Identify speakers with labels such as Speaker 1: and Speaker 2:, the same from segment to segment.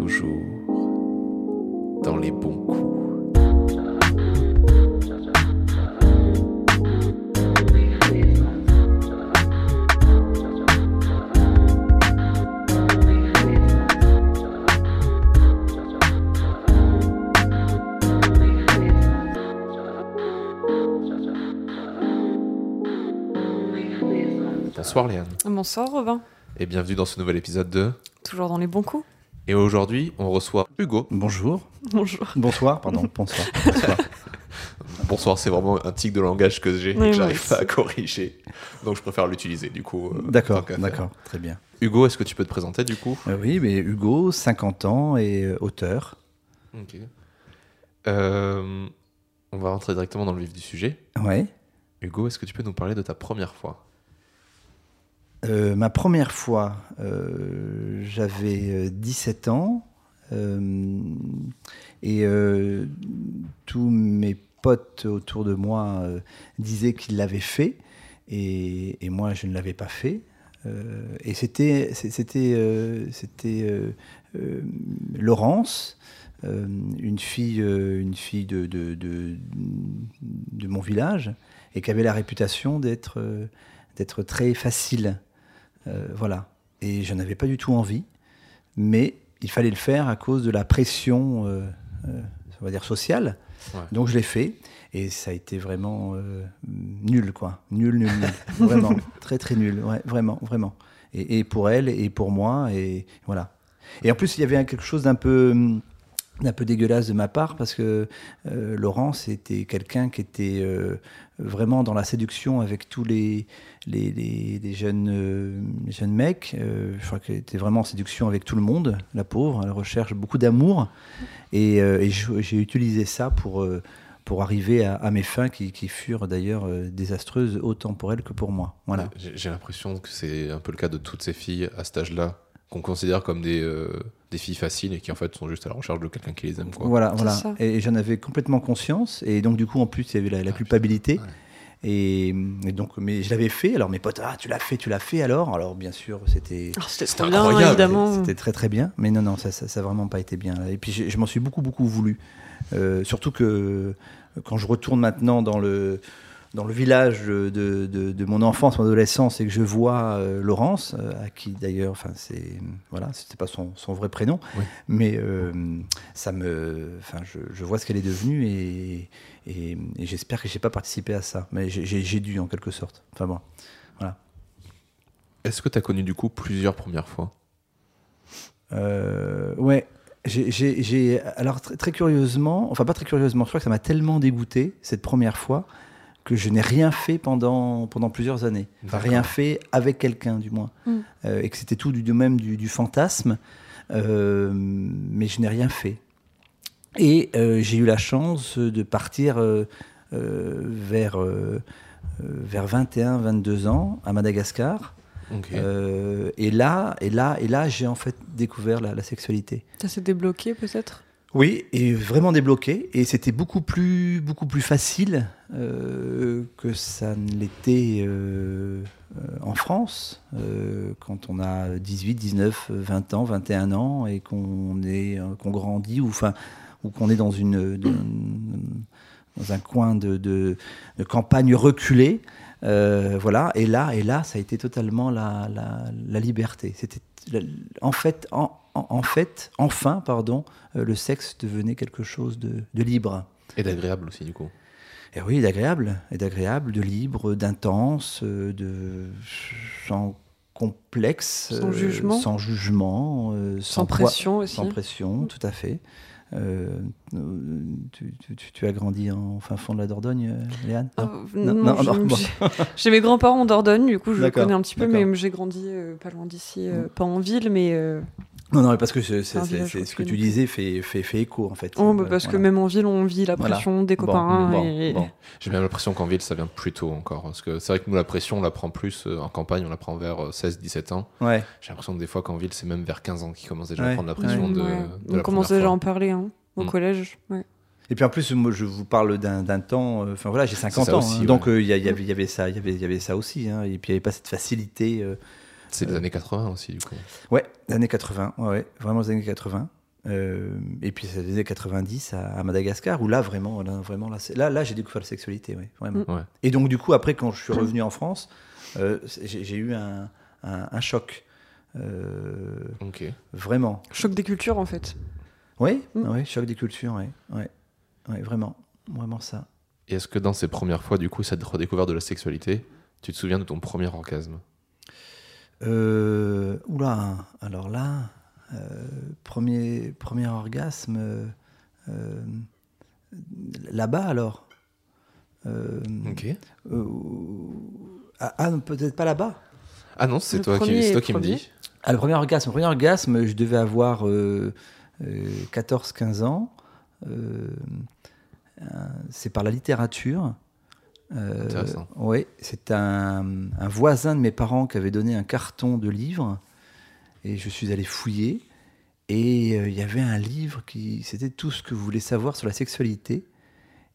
Speaker 1: toujours dans les bons coups. Bonsoir Léane
Speaker 2: Bonsoir Robin,
Speaker 1: et bienvenue dans ce nouvel épisode de...
Speaker 2: toujours dans les bons coups.
Speaker 1: Et aujourd'hui, on reçoit Hugo.
Speaker 3: Bonjour.
Speaker 2: Bonjour.
Speaker 3: Bonsoir, pardon. Bonsoir. Bonsoir.
Speaker 1: Bonsoir, c'est vraiment un tic de langage que j'ai
Speaker 2: Oui,
Speaker 1: et que j'arrive pas à corriger. Donc je préfère l'utiliser du coup. euh,
Speaker 3: D'accord, d'accord, très bien.
Speaker 1: Hugo, est-ce que tu peux te présenter du coup?
Speaker 3: Euh, oui, mais Hugo, 50 ans et euh, auteur.
Speaker 1: Ok. Euh, on va rentrer directement dans le vif du sujet.
Speaker 3: Ouais.
Speaker 1: Hugo, est-ce que tu peux nous parler de ta première fois?
Speaker 3: Euh, ma première fois, euh, j'avais euh, 17 ans euh, et euh, tous mes potes autour de moi euh, disaient qu'ils l'avaient fait et, moi je ne l'avais pas fait. Euh, et c'était c'était euh, euh, euh, Laurence, euh, une fille euh, une fille de, de, de, de mon village et qui avait la réputation d'être euh, d'être très facile. Euh, voilà. Et je n'avais pas du tout envie, mais il fallait le faire à cause de la pression, euh, euh, on va dire sociale.
Speaker 1: Ouais.
Speaker 3: Donc je l'ai fait et ça a été vraiment nul, quoi. Nul, nul, nul. vraiment, très, très nul. Ouais, vraiment, vraiment. Et, et pour elle et pour moi et voilà. Et en plus, il y avait quelque chose d'un peu d'un peu dégueulasse de ma part parce que euh, Laurence était quelqu'un qui était euh, vraiment dans la séduction avec tous les, les, les- jeunes, euh, jeunes mecs. Euh, je crois qu'elle était vraiment en séduction avec tout le monde, la pauvre. Elle recherche beaucoup d'amour. Et, euh, j'ai utilisé ça pour, pour arriver à, mes fins qui, qui furent d'ailleurs désastreuses autant pour elle que pour moi. Voilà.
Speaker 1: J'ai l'impression que c'est un peu le cas de toutes ces filles à cet âge-là qu'on considère comme des, euh, des filles faciles et qui en fait sont juste à la recherche de quelqu'un qui les aime. Quoi.
Speaker 3: Voilà, voilà.
Speaker 2: ça.
Speaker 3: Et j'en avais complètement conscience. Et donc, du coup, en plus, il y avait la, la
Speaker 1: Ah,
Speaker 3: culpabilité.
Speaker 1: Ouais.
Speaker 3: Et, et donc, mais je l'avais fait. Alors, mes potes, ah, tu l'as fait, tu l'as fait alors? Alors, bien sûr, c'était.
Speaker 2: Oh, C'était
Speaker 1: incroyable.
Speaker 2: évidemment.
Speaker 3: C'était très très bien, mais non, non, ça ça, ça a vraiment pas été bien. Et puis je, je m'en suis beaucoup beaucoup voulu. Euh, surtout que quand je retourne maintenant dans le, dans le village de, de, de mon enfance, mon adolescence, et que je vois euh, Laurence, euh, à qui d'ailleurs, enfin c'est voilà, c'était pas son, son vrai prénom,
Speaker 1: Oui.
Speaker 3: mais euh, ça me, enfin je, je vois ce qu'elle est devenue et, et, et j'espère que j'ai pas participé à ça, mais j'ai- dû en quelque sorte. Enfin bon.
Speaker 1: Est-ce que tu as connu du coup plusieurs premières fois?
Speaker 3: Euh, ouais. J'ai- alors très, très curieusement, enfin pas très curieusement, je crois que ça m'a tellement dégoûté cette première fois que je n'ai rien fait pendant, pendant plusieurs années. Enfin, rien fait avec quelqu'un du moins.
Speaker 2: Mm.
Speaker 3: Euh, et que c'était tout du domaine du, du fantasme, euh, mais je n'ai rien fait. Et euh, j'ai eu la chance de partir euh, euh, vers, vers 21, 22 ans à Madagascar. Euh, et là, et là, et là, j'ai en fait découvert la, la sexualité.
Speaker 2: Ça s'est débloqué peut-être?
Speaker 3: Oui, et vraiment débloqué. Et c'était beaucoup plus, beaucoup plus facile euh, que ça ne l'était euh, euh, en France, quand on a 18, 19, 20 ans, 21 ans, et qu'on est, qu'on grandit, ou ou qu'on est dans une, dans un coin de, campagne reculée. Voilà, et là, et là, ça a été totalement la, la, la liberté. C'était en fait, en, en- fait, enfin, pardon, euh, le sexe devenait quelque chose de, de libre.
Speaker 1: Et d'agréable aussi du coup.
Speaker 3: Et oui, d'agréable, et d'agréable, de libre, d'intense, euh, de sans complexe,
Speaker 2: Sans jugement.
Speaker 3: sans jugement, euh,
Speaker 2: Sans pression aussi.
Speaker 3: sans pression, tout à fait. Euh, euh, tu, tu- tu- tu as grandi en fin fond de la Dordogne, euh, Léane?
Speaker 2: Euh,
Speaker 3: Non,
Speaker 2: non,
Speaker 3: non,
Speaker 2: j'ai-
Speaker 3: non, bon.
Speaker 2: j'ai- J'ai mes grands-parents en Dordogne, du coup je connais un petit peu, mais j'ai grandi euh, pas loin d'ici, euh,
Speaker 3: Mm.
Speaker 2: pas en ville, mais euh,
Speaker 3: Non, non, mais parce que c'est- c'est-
Speaker 2: Un
Speaker 3: c'est-
Speaker 2: village
Speaker 3: c'est- ce que tu disais fait, fait, fait écho, en fait.
Speaker 2: oh, bah,
Speaker 3: Voilà,
Speaker 2: parce que même en ville on vit la
Speaker 3: Voilà.
Speaker 2: pression des copains.
Speaker 3: bon,
Speaker 2: et...
Speaker 3: bon.
Speaker 1: J'ai bien l'impression qu'en ville ça vient plus tôt encore. Parce que c'est vrai que nous la pression on la prend plus euh, en campagne, on la prend vers 16-17 ans.
Speaker 3: Ouais,
Speaker 1: J'ai l'impression que des fois qu'en ville c'est même vers 15 ans qu'ils commencent déjà à prendre la pression
Speaker 2: Ouais,
Speaker 1: de,
Speaker 2: ouais.
Speaker 1: de
Speaker 2: on
Speaker 1: la
Speaker 2: commence déjà à en parler hein, au
Speaker 1: Mm.
Speaker 2: collège. ouais.
Speaker 3: Et puis en plus, moi, je vous parle d'un d'un temps. euh, Enfin voilà, j'ai 50
Speaker 1: ça
Speaker 3: ans,
Speaker 1: aussi,
Speaker 3: hein,
Speaker 1: ouais.
Speaker 3: donc euh, il y, avait, il y avait ça, il y avait, il y avait ça aussi. hein, et puis il n'y avait pas cette facilité. euh,
Speaker 1: C'est les années 80 aussi du coup.
Speaker 3: Ouais, les années 80, ouais, ouais, vraiment les années 80. Euh, et puis c'est les années 90 à, à Madagascar où là vraiment, là, vraiment là, là, là j'ai découvert la sexualité, oui, vraiment.
Speaker 1: Ouais.
Speaker 3: Et donc du coup après quand je suis revenu en France, euh, j'ai eu un, un- un choc, Euh,
Speaker 1: Ok.
Speaker 3: vraiment.
Speaker 2: Choc des cultures, en fait.
Speaker 3: Oui,
Speaker 2: Mm.
Speaker 3: oui, choc des cultures, oui, ouais, ouais, vraiment, vraiment ça.
Speaker 1: Et est-ce que dans ces premières fois, du coup, cette redécouverte de la sexualité, tu te souviens de ton premier orgasme?
Speaker 3: Euh, oula, alors là, euh, premier, premier orgasme, euh, là-bas alors. Euh,
Speaker 1: Ok.
Speaker 3: euh, ah, ah, peut-être pas là-bas.
Speaker 1: Ah non, c'est toi, qui, toi me dis.
Speaker 3: Ah, le premier orgasme, le premier orgasme, je devais avoir euh, 14-15 ans. C'est par la littérature. Euh, c'est un, voisin de mes parents qui avait donné un carton de livres et je suis allé fouiller et euh, il y avait un livre qui c'était tout ce que vous voulez savoir sur la sexualité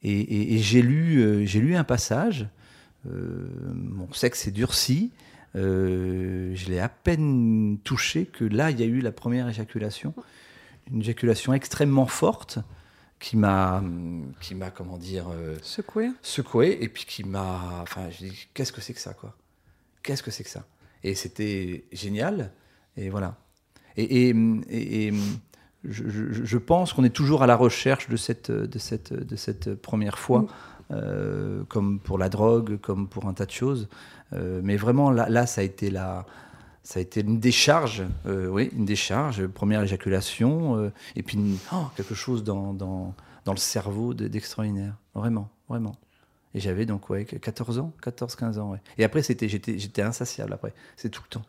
Speaker 3: et, j'ai lu euh, j'ai lu un passage euh, mon sexe s'est durci je l'ai à peine touché que là il y a eu la première éjaculation une éjaculation extrêmement forte qui m'a qui m'a comment dire euh,
Speaker 2: Secoué.
Speaker 3: secoué et puis qui m'a. Enfin, je dis, qu'est-ce que c'est que ça, quoi? Qu'est-ce que c'est que ça? Et c'était génial. Et voilà. Et, et, et- et je, je- je pense qu'on est toujours à la recherche de cette, de cette, de cette première fois,
Speaker 2: Mm.
Speaker 3: euh, comme pour la drogue, comme pour un tas de choses. Euh, mais vraiment, là, là, ça a été la. Ça a été une décharge, euh, oui, une décharge, première éjaculation, euh, et puis une- oh, quelque chose dans, dans, dans le cerveau de- d'extraordinaire. Vraiment, vraiment. Et j'avais donc ouais, 14 ans, 14-15 ans. ouais. Et après, c'était, j'étais, j'étais insatiable après. C'est tout le temps,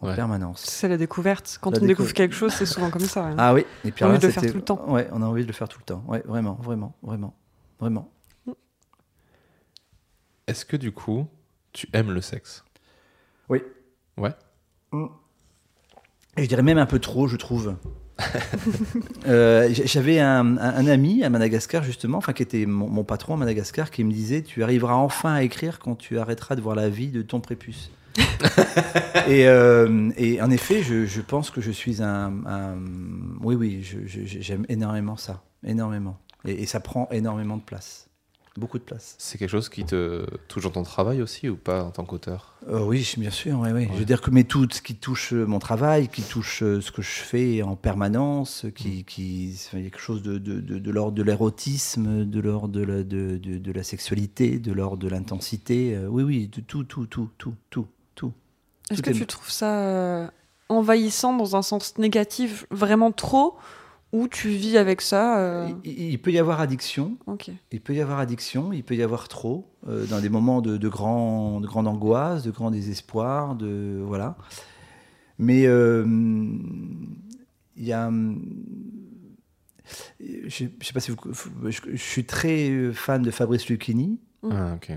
Speaker 3: en
Speaker 1: Ouais.
Speaker 3: permanence.
Speaker 2: C'est la découverte. Quand
Speaker 3: La
Speaker 2: on découvre
Speaker 3: décou-
Speaker 2: quelque chose, c'est souvent comme ça. hein.
Speaker 3: Ah oui, et puis
Speaker 2: On a envie de le faire tout le temps.
Speaker 3: Ouais, on a envie de le faire tout le temps. Ouais, vraiment, vraiment, vraiment, vraiment.
Speaker 1: Est-ce que du coup, tu aimes le sexe?
Speaker 3: Oui.
Speaker 1: Ouais.
Speaker 3: Et je dirais même un peu trop, je trouve. Euh, J'avais un, un- un ami à Madagascar, justement, enfin, qui était mon, mon patron à Madagascar, qui me disait Tu arriveras enfin à écrire quand tu arrêteras de voir la vie de ton prépuce. et, euh, et en effet, je, je pense que je suis un. un- oui, oui, j'aime énormément ça. Énormément. Et, et ça prend énormément de place. Beaucoup de place.
Speaker 1: C'est quelque chose qui te touche dans ton travail aussi ou pas en tant qu'auteur?
Speaker 3: Euh, oui, bien sûr, oui, oui. Je veux dire que mais tout ce qui touche euh, mon travail, qui touche euh, ce que je fais en permanence, qui, qui il y a quelque chose de, de, de, de l'ordre de l'érotisme, de l'ordre de la, de, de, de la sexualité, de l'ordre de l'intensité. euh, oui, oui, de tout, tout, tout, tout, tout, tout.
Speaker 2: Est-ce que
Speaker 3: est-
Speaker 2: tu trouves ça envahissant dans un sens négatif, vraiment trop, ou tu vis avec ça euh,
Speaker 3: Il, il peut y avoir addiction,
Speaker 2: Ok.
Speaker 3: il peut y avoir addiction, il peut y avoir trop, euh, dans des moments de, de, grand, de grande angoisse, de grand désespoir, de voilà. Mais euh, il y a, je, je sais pas si vous, je, je suis très fan de Fabrice Lucchini.
Speaker 2: Mm.
Speaker 1: Ah, ok, ouais.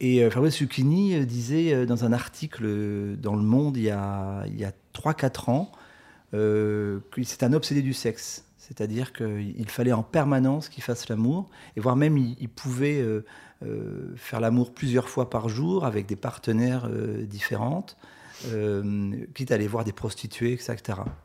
Speaker 3: Et euh, Fabrice Lucchini disait euh, dans un article dans Le Monde il y a, il y a 3-4 ans euh, c'est un obsédé du sexe. C'est-à-dire qu'il fallait en permanence qu'il fasse l'amour, et voire même il, il pouvait euh, euh, faire l'amour plusieurs fois par jour avec des partenaires différentes, quitte à aller voir des prostituées, etc.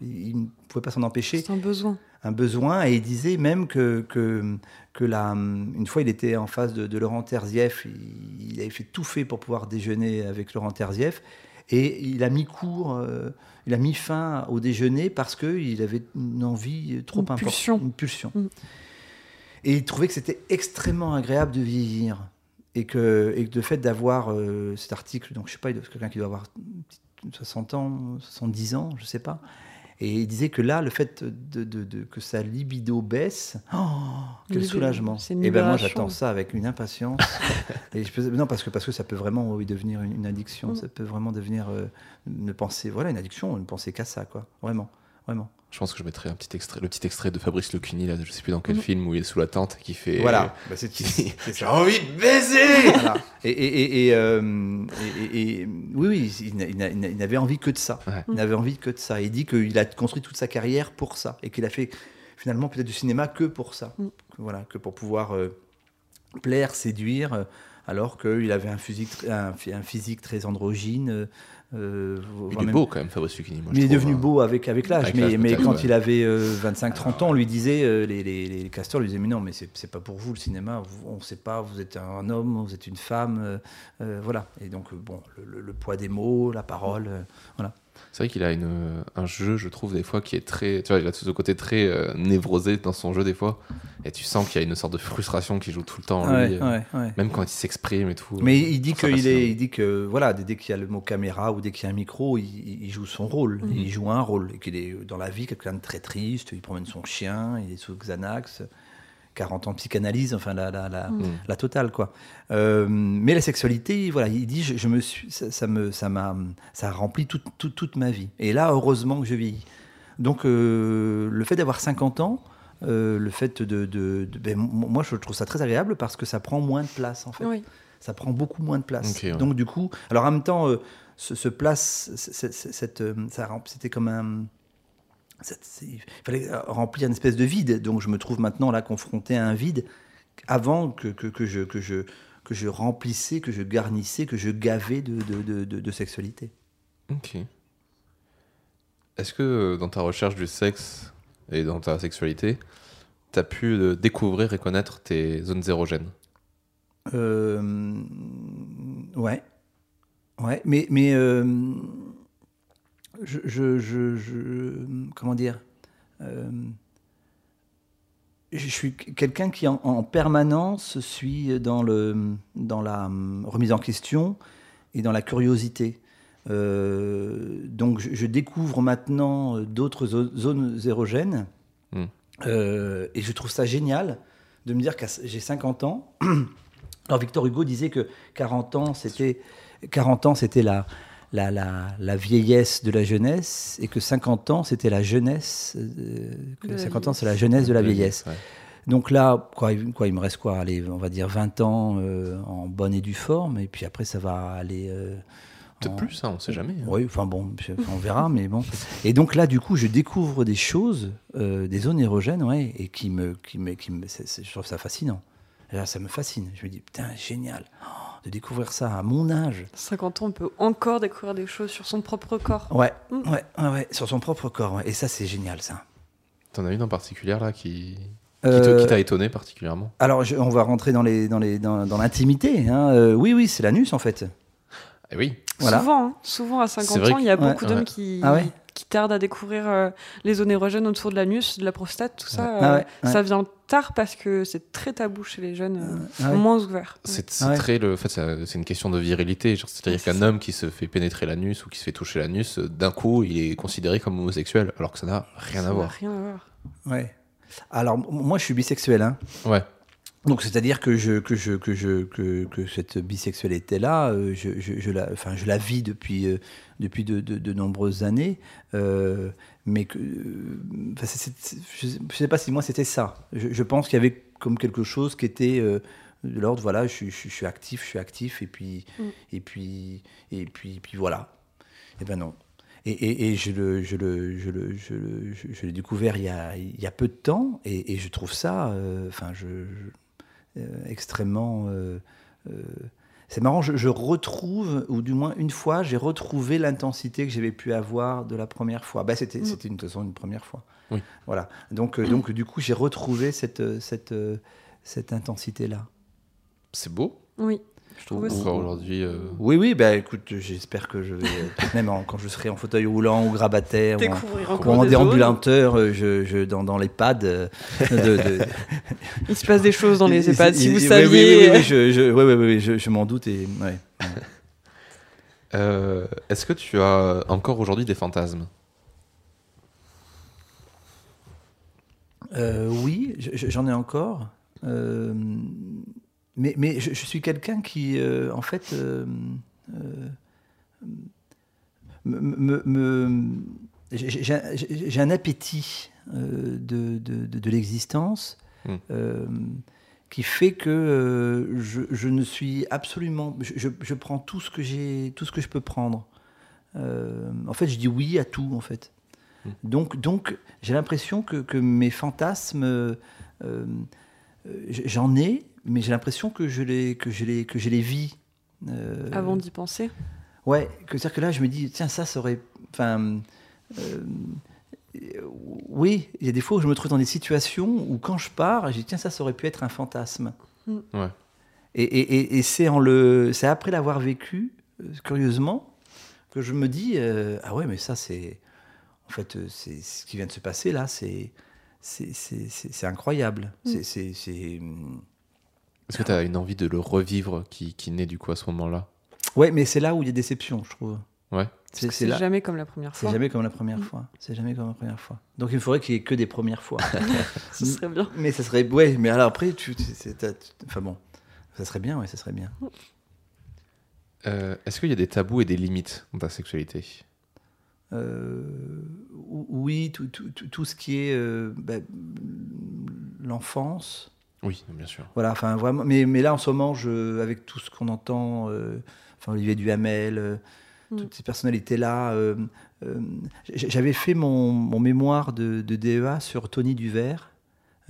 Speaker 3: Il, il ne pouvait pas s'en empêcher
Speaker 2: C'est un besoin.
Speaker 3: un besoin et il disait même que, que, que la, une fois il était en face de, de Laurent Terzieff, il, il avait fait tout fait pour pouvoir déjeuner avec Laurent Terzieff et il a mis court, euh, il a mis fin au déjeuner parce qu'il avait une envie trop
Speaker 2: Une
Speaker 3: importante,
Speaker 2: pulsion.
Speaker 3: une pulsion.
Speaker 2: Mm.
Speaker 3: Et il trouvait que c'était extrêmement agréable de vieillir et que, et que le fait d'avoir euh, cet article, donc je sais pas, quelqu'un qui doit avoir 60 ans, 70 ans, je sais pas. Et il disait que là, le fait de, de- de- que sa libido baisse, oh, quel
Speaker 2: Libido,
Speaker 3: soulagement. Et ben moi, j'attends ça avec une impatience. et je non, parce que, parce que ça peut vraiment oui, devenir une, une addiction.
Speaker 2: Mm.
Speaker 3: Ça peut vraiment devenir euh, ne penser, voilà, une addiction, ne penser qu'à ça, quoi. Vraiment, vraiment.
Speaker 1: Je pense que je mettrai un petit extrait, le petit extrait de Fabrice Lucchini, là, je sais plus dans quel
Speaker 2: Mhm.
Speaker 1: film, où il est sous la tente et qui fait.
Speaker 3: Voilà. Bah, c'est
Speaker 1: qui-
Speaker 3: c'est
Speaker 1: J'ai envie de baiser
Speaker 3: Voilà. Et, et, et, et, euh, et- et- et- oui, oui, il, n'a- il n'a- il n'a- il n'avait envie que de ça.
Speaker 1: Ouais.
Speaker 3: Il n'avait envie que de ça. Il dit qu'il a construit toute sa carrière pour ça et qu'il a fait finalement peut-être du cinéma que pour ça.
Speaker 2: Mm.
Speaker 3: Voilà, que pour pouvoir euh, plaire, séduire, euh, alors qu'il avait un physique, un, phy- un physique très androgyne, euh, euh,
Speaker 1: Il est
Speaker 3: même-
Speaker 1: beau quand même, Fabrice Lucchini. moi,
Speaker 3: il est devenu
Speaker 1: hein.
Speaker 3: beau avec, avec l'âge. Mais, quand
Speaker 1: ouais.
Speaker 3: il avait 25-30 ans, on lui disait, euh, les, les, les castors lui disaient, mais non, mais c'est pas pour vous le cinéma, vous- on ne sait pas, vous êtes un homme, vous êtes une femme, euh, euh, voilà. Et donc, euh, bon, le, le- le poids des mots, la parole, euh, voilà.
Speaker 1: C'est vrai qu'il a une, un jeu, je trouve, des fois, qui est très. Tu vois, il a ce côté très euh, névrosé dans son jeu, des fois. Et tu sens qu'il y a une sorte de frustration qui joue tout le temps en
Speaker 3: Ouais,
Speaker 1: lui. euh,
Speaker 3: ouais, ouais.
Speaker 1: Même quand il s'exprime et tout.
Speaker 3: Mais il dit qu'il est, il dit que voilà, dès dès qu'il y a le mot caméra ou dès qu'il y a un micro, il, il- il joue son rôle,
Speaker 2: Mhm.
Speaker 3: il joue un rôle, et qu'il est dans la vie quelqu'un de très triste, il promène son chien, il est sous Xanax, 40 ans de psychanalyse, enfin la, la, la.
Speaker 1: Mm.
Speaker 3: la totale quoi. Euh, mais la sexualité, voilà, il dit, je, je me suis, ça, ça me, ça m'a, ça a rempli toute, toute, toute ma vie. Et là, heureusement que je vieillis. Donc euh, le fait d'avoir 50 ans. euh, le fait de, de- de- ben, moi je trouve ça très agréable parce que ça prend moins de place en fait
Speaker 2: Oui.
Speaker 3: ça prend beaucoup moins de place.
Speaker 1: Ouais.
Speaker 3: Donc du coup, alors en même temps, euh, ce, ce place, c- c- c- cette, euh, ça c'était comme un, il fallait euh, remplir une espèce de vide. Donc je me trouve maintenant là confronté à un vide avant que, que, que je que je que je remplissais, que je garnissais, que je gavais de, de, de, de- sexualité.
Speaker 1: Ok. Est-ce que euh, dans ta recherche du sexe et dans ta sexualité, t'as pu euh, découvrir et connaître tes zones érogènes?
Speaker 3: Euh, ouais. Ouais, mais, mais euh, je, je, je- je- Comment dire Euh, Je suis quelqu'un qui, en, en permanence, suis dans, le, dans la remise en question et dans la curiosité. Euh, donc, je, je découvre maintenant d'autres zo- zones érogènes.
Speaker 1: Hmm.
Speaker 3: Euh, et je trouve ça génial de me dire que j'ai 50 ans. Alors Victor Hugo disait que 40 ans, c'était 40 ans, c'était la, la, la, la vieillesse de la jeunesse et que 50 ans, c'était la jeunesse. euh, que
Speaker 2: De la
Speaker 3: 50 ans, c'est la jeunesse de la vieillesse.
Speaker 1: Ouais.
Speaker 3: Donc là, quoi, il- quoi, il me reste quoi Allez, on va dire 20 ans euh, en bonne et due forme, et puis après, ça va aller. euh,
Speaker 1: Peut-être
Speaker 3: en-
Speaker 1: plus, hein, on sait jamais. hein.
Speaker 3: oui, enfin bon, on verra, mais bon. Et donc là, du coup, je découvre des choses, euh, des zones érogènes, ouais, et qui me, qui me, qui me, je trouve ça fascinant. Là, ça me fascine. Je me dis, putain, génial oh, de découvrir ça à mon âge.
Speaker 2: 50 ans, on peut encore découvrir des choses sur son propre corps.
Speaker 3: Ouais,
Speaker 2: Mm.
Speaker 3: ouais, ouais, ouais, sur son propre corps. ouais. Et ça, c'est génial, ça.
Speaker 1: T'en as une en particulier là qui, qui
Speaker 3: Euh,
Speaker 1: qui t'a étonné particulièrement?
Speaker 3: alors, je- on va rentrer dans les, dans les, dans, dans l'intimité. hein. Euh, oui, oui, c'est l'anus en fait.
Speaker 1: Eh oui,
Speaker 3: Voilà.
Speaker 2: Souvent, hein. souvent à 50
Speaker 1: vrai
Speaker 2: ans, il y a beaucoup
Speaker 1: ouais,
Speaker 2: d'hommes
Speaker 1: ouais.
Speaker 2: qui,
Speaker 3: Ah ouais
Speaker 2: qui tardent à découvrir euh, les zones érogènes autour de l'anus, de la prostate, tout ça.
Speaker 3: Ah
Speaker 2: euh. Ça vient tard parce que c'est très tabou chez les jeunes, euh,
Speaker 3: Ah ouais.
Speaker 2: moins ouverts.
Speaker 1: c'est c'est
Speaker 3: Ah ouais.
Speaker 1: très le. En fait, c'est une question de virilité. C'est-à-dire
Speaker 2: C'est
Speaker 1: qu'un homme qui se fait pénétrer l'anus ou qui se fait toucher l'anus, euh, d'un coup, il est considéré comme homosexuel, alors que ça n'a rien
Speaker 2: Ça
Speaker 1: à
Speaker 2: n'a
Speaker 1: voir.
Speaker 2: Rien à voir.
Speaker 3: Ouais. Alors, moi, je suis bisexuel. Hein.
Speaker 1: Ouais.
Speaker 3: Donc, c'est-à-dire que, je, que, je, que, je, que, que cette bisexualité-là, euh, je, je, je la, enfin, je la vis depuis, euh, depuis de, de- de nombreuses années. euh, mais que, euh, je ne sais pas si moi c'était ça. Je, je pense qu'il y avait comme quelque chose qui était euh, de l'ordre, voilà, je, suis- je, suis- je suis actif, je suis actif, et puis,
Speaker 2: Mm.
Speaker 3: et puis, et puis, puis voilà. Et ben non. Et, et- et je le, je le, je le, je le- je- je l'ai découvert il y, a, il y a peu de temps, et, et je trouve ça, euh, enfin, je, je- euh, extrêmement. C'est marrant, je, je retrouve, ou du moins une fois, j'ai retrouvé l'intensité que j'avais pu avoir de la première fois. Bah, c'était,
Speaker 2: Mm.
Speaker 3: c'était une, de toute façon une première fois.
Speaker 1: Oui.
Speaker 3: Voilà. Donc, euh, donc du coup, j'ai retrouvé cette, euh, cette, euh, cette intensité-là.
Speaker 1: C'est beau,
Speaker 2: Oui,
Speaker 1: je trouve.
Speaker 2: aussi.
Speaker 1: Encore aujourd'hui. euh,
Speaker 3: Oui, oui, bah écoute, j'espère que je vais, euh, même en- quand je serai en fauteuil roulant ou grabataire, ou en-
Speaker 2: découvrir
Speaker 3: ou
Speaker 2: encore
Speaker 3: en
Speaker 2: des
Speaker 3: déambulateur, euh, je, je- dans, dans les pads. euh, de.
Speaker 2: Il se passe des choses dans les EHPAD, si vous saviez.
Speaker 3: Oui, oui, oui, je, je, oui, oui, oui, je, je m'en doute. Et, ouais.
Speaker 1: euh, Est-ce que tu as encore aujourd'hui des fantasmes?
Speaker 3: Euh, oui, je- je- j'en ai encore. Euh, mais mais je, je suis quelqu'un qui, euh, en fait, euh, euh, me- me- me- j'ai- un appétit de, de, de- de l'existence
Speaker 1: Hmm.
Speaker 3: euh, qui fait que euh, je, je ne suis absolument. Je, prends tout ce que j'ai, tout ce que je peux prendre. Euh, en fait, je dis oui à tout, en fait.
Speaker 1: Hmm.
Speaker 3: Donc, donc j'ai l'impression que, que mes fantasmes, j'en ai, mais j'ai l'impression que je les, que je les, que je les vis. euh,
Speaker 2: Avant d'y penser.
Speaker 3: Ouais, que c'est-à-dire que là, je me dis, tiens, ça, ça aurait. Enfin. euh, oui, il y a des fois où je me trouve dans des situations où quand je pars, je dis, tiens, ça, ça aurait pu être un fantasme.
Speaker 1: Ouais.
Speaker 3: Et, et- et- et c'est en le, c'est après l'avoir vécu, euh, curieusement, que je me dis, euh, ah ouais, mais ça, c'est. En fait, c'est ce qui vient de se passer là, c'est. C'est c'est- c'est- c'est incroyable. C'est- C'est. C'est,
Speaker 1: Est-ce que tu as une envie de le revivre qui, qui naît du coup à ce moment-là?
Speaker 3: Ouais, mais c'est là où il y a déception, je trouve.
Speaker 1: Ouais.
Speaker 3: C'est c'est
Speaker 2: C'est
Speaker 3: là.
Speaker 2: jamais comme la première
Speaker 3: C'est
Speaker 2: fois.
Speaker 3: jamais comme la première fois. C'est jamais comme la première fois. Donc il faudrait qu'il y ait que des premières fois.
Speaker 2: Ce serait bien.
Speaker 3: mais ça serait. Ouais, mais alors après, tu. c'est- c'est- Enfin bon. Ça serait bien, ouais, ça serait bien.
Speaker 1: Euh, Est-ce qu'il y a des tabous et des limites dans ta sexualité?
Speaker 3: Euh, ou- oui, tout, tout- tout- tout ce qui est euh, ben, l'enfance.
Speaker 1: Oui, bien sûr.
Speaker 3: Voilà, enfin vraiment. Mais, mais là, en ce moment, je, avec tout ce qu'on entend, euh, enfin Olivier Duhamel, euh,
Speaker 2: Mm.
Speaker 3: toutes ces personnalités-là, euh, euh, j'avais fait mon, mon mémoire de, de DEA sur Tony Duvert.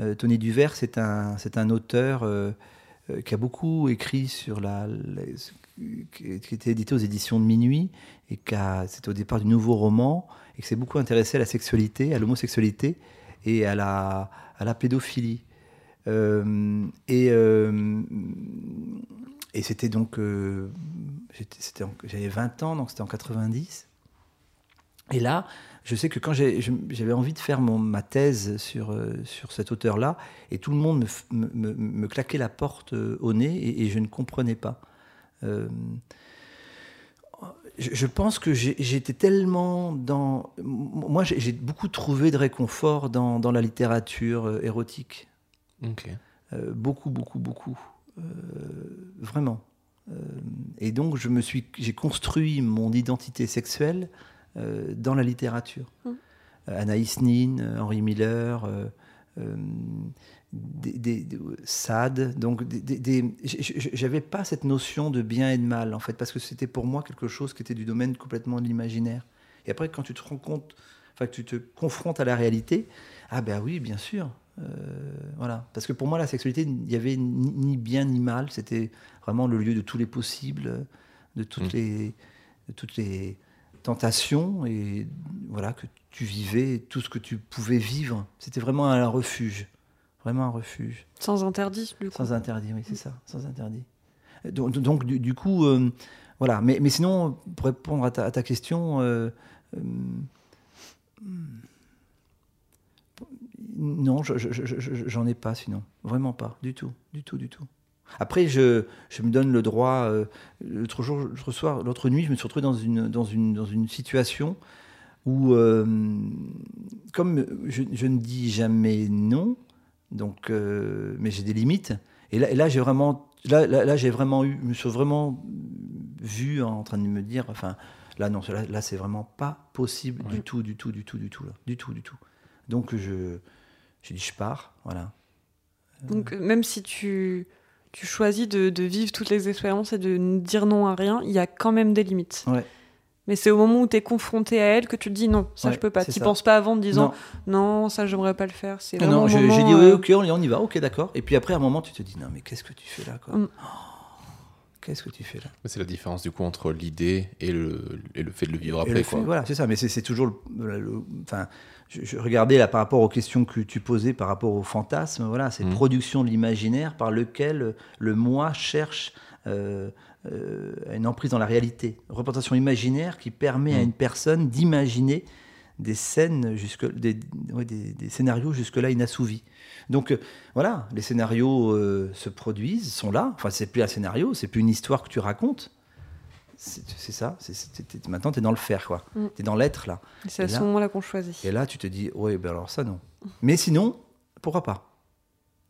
Speaker 3: Euh, Tony Duvert, c'est un, c'est un auteur euh, euh, qui a beaucoup écrit sur la, la- qui qui était édité aux éditions de Minuit et qui a- c'était au départ du nouveau roman et qui s'est beaucoup intéressé à la sexualité, à l'homosexualité et à la, à la pédophilie. Euh, et euh, et c'était donc, euh, j'avais 20 ans, donc c'était en 90. Et là, je sais que quand j'avais envie de faire mon, ma thèse sur, sur cet auteur-là, et tout le monde me, me, claquait la porte au nez, et, je ne comprenais pas. Je, je pense que j'étais tellement dans... Moi, j'ai beaucoup trouvé de réconfort dans, dans la littérature érotique.
Speaker 1: Ok.
Speaker 3: Euh, beaucoup, beaucoup, beaucoup. Euh, vraiment. Euh, et donc, je me suis, j'ai construit mon identité sexuelle euh, dans la littérature. Euh, Anaïs Nin, Henri Miller, euh, euh, des, des- des- Sade. Donc, des, j'avais pas cette notion de bien et de mal, en fait, parce que c'était pour moi quelque chose qui était du domaine complètement de l'imaginaire. Et après, quand tu te rends compte, enfin, que tu te confrontes à la réalité, ah ben oui, bien sûr. Euh, voilà. Parce que pour moi, la sexualité, il n'y avait ni, ni bien ni mal. C'était vraiment le lieu de tous les possibles, de toutes,
Speaker 1: Mm.
Speaker 3: les, de toutes les tentations, et voilà, que tu vivais tout ce que tu pouvais vivre. C'était vraiment un refuge. Vraiment un refuge.
Speaker 2: Sans interdit, du coup.
Speaker 3: Sans interdit, oui, c'est ça, sans interdit. Donc, donc, du, du coup, euh, voilà. Mais, mais sinon, pour répondre à ta, à ta question, euh, euh, non, je- je- je- je- j'en ai pas sinon. Vraiment pas, du tout, du tout, du tout. Après, je, je me donne le droit. euh, L'autre jour, l'autre soir, l'autre nuit, je me suis retrouvé dans une, dans une, dans une situation où, euh, comme je, ne dis jamais non, donc, euh, mais j'ai des limites. Et là, et là j'ai vraiment, là, là, là, j'ai vraiment eu, je me suis vraiment vu en train de me dire, enfin, là non, là, là c'est vraiment pas possible du tout, du tout, du tout, du tout, là, du tout, du tout. Donc je, j'ai dit, je pars, voilà.
Speaker 2: Donc, même si tu, tu choisis de, de vivre toutes les expériences et de ne dire non à rien, il y a quand même des limites.
Speaker 3: Ouais.
Speaker 2: Mais c'est au moment où tu es confronté à elle que tu te dis non, ça
Speaker 3: Ouais,
Speaker 2: je peux pas. Tu penses pas avant en disant
Speaker 3: non,
Speaker 2: non, ça j'aimerais pas le faire. C'est
Speaker 3: non,
Speaker 2: vraiment
Speaker 3: non, j'ai, dit,
Speaker 2: euh,
Speaker 3: oui, ok, on y, on y va, ok, d'accord. Et puis après, à un moment, tu te dis, non, mais qu'est-ce que tu fais là, quoi
Speaker 2: Mm.
Speaker 3: Oh, Qu'est-ce que tu fais là
Speaker 1: C'est la différence du coup entre l'idée et le, et le fait de le vivre
Speaker 3: Et
Speaker 1: après.
Speaker 3: le fait-
Speaker 1: quoi.
Speaker 3: voilà, c'est ça. Mais c'est c'est toujours le, le- enfin, je, je regardais là par rapport aux questions que tu posais par rapport au fantasme. Voilà, c'est
Speaker 1: Mhm.
Speaker 3: production de l'imaginaire par lequel le moi cherche euh, euh, une emprise dans la réalité. Représentation imaginaire qui permet à
Speaker 1: Mhm.
Speaker 3: une personne d'imaginer des scènes jusque des, ouais, des, des scénarios jusque-là inassouvis. Donc euh, voilà, les scénarios euh, se produisent, sont là. Enfin, c'est plus un scénario, c'est plus une histoire que tu racontes. C'est ça. maintenant, tu es dans le faire, quoi.
Speaker 2: Mm.
Speaker 3: Tu es dans l'être, là.
Speaker 2: C'est à ce
Speaker 3: là-
Speaker 2: moment-là qu'on choisit.
Speaker 3: Et là, tu te dis, ouais, ben alors ça, non. Mais sinon, pourquoi pas?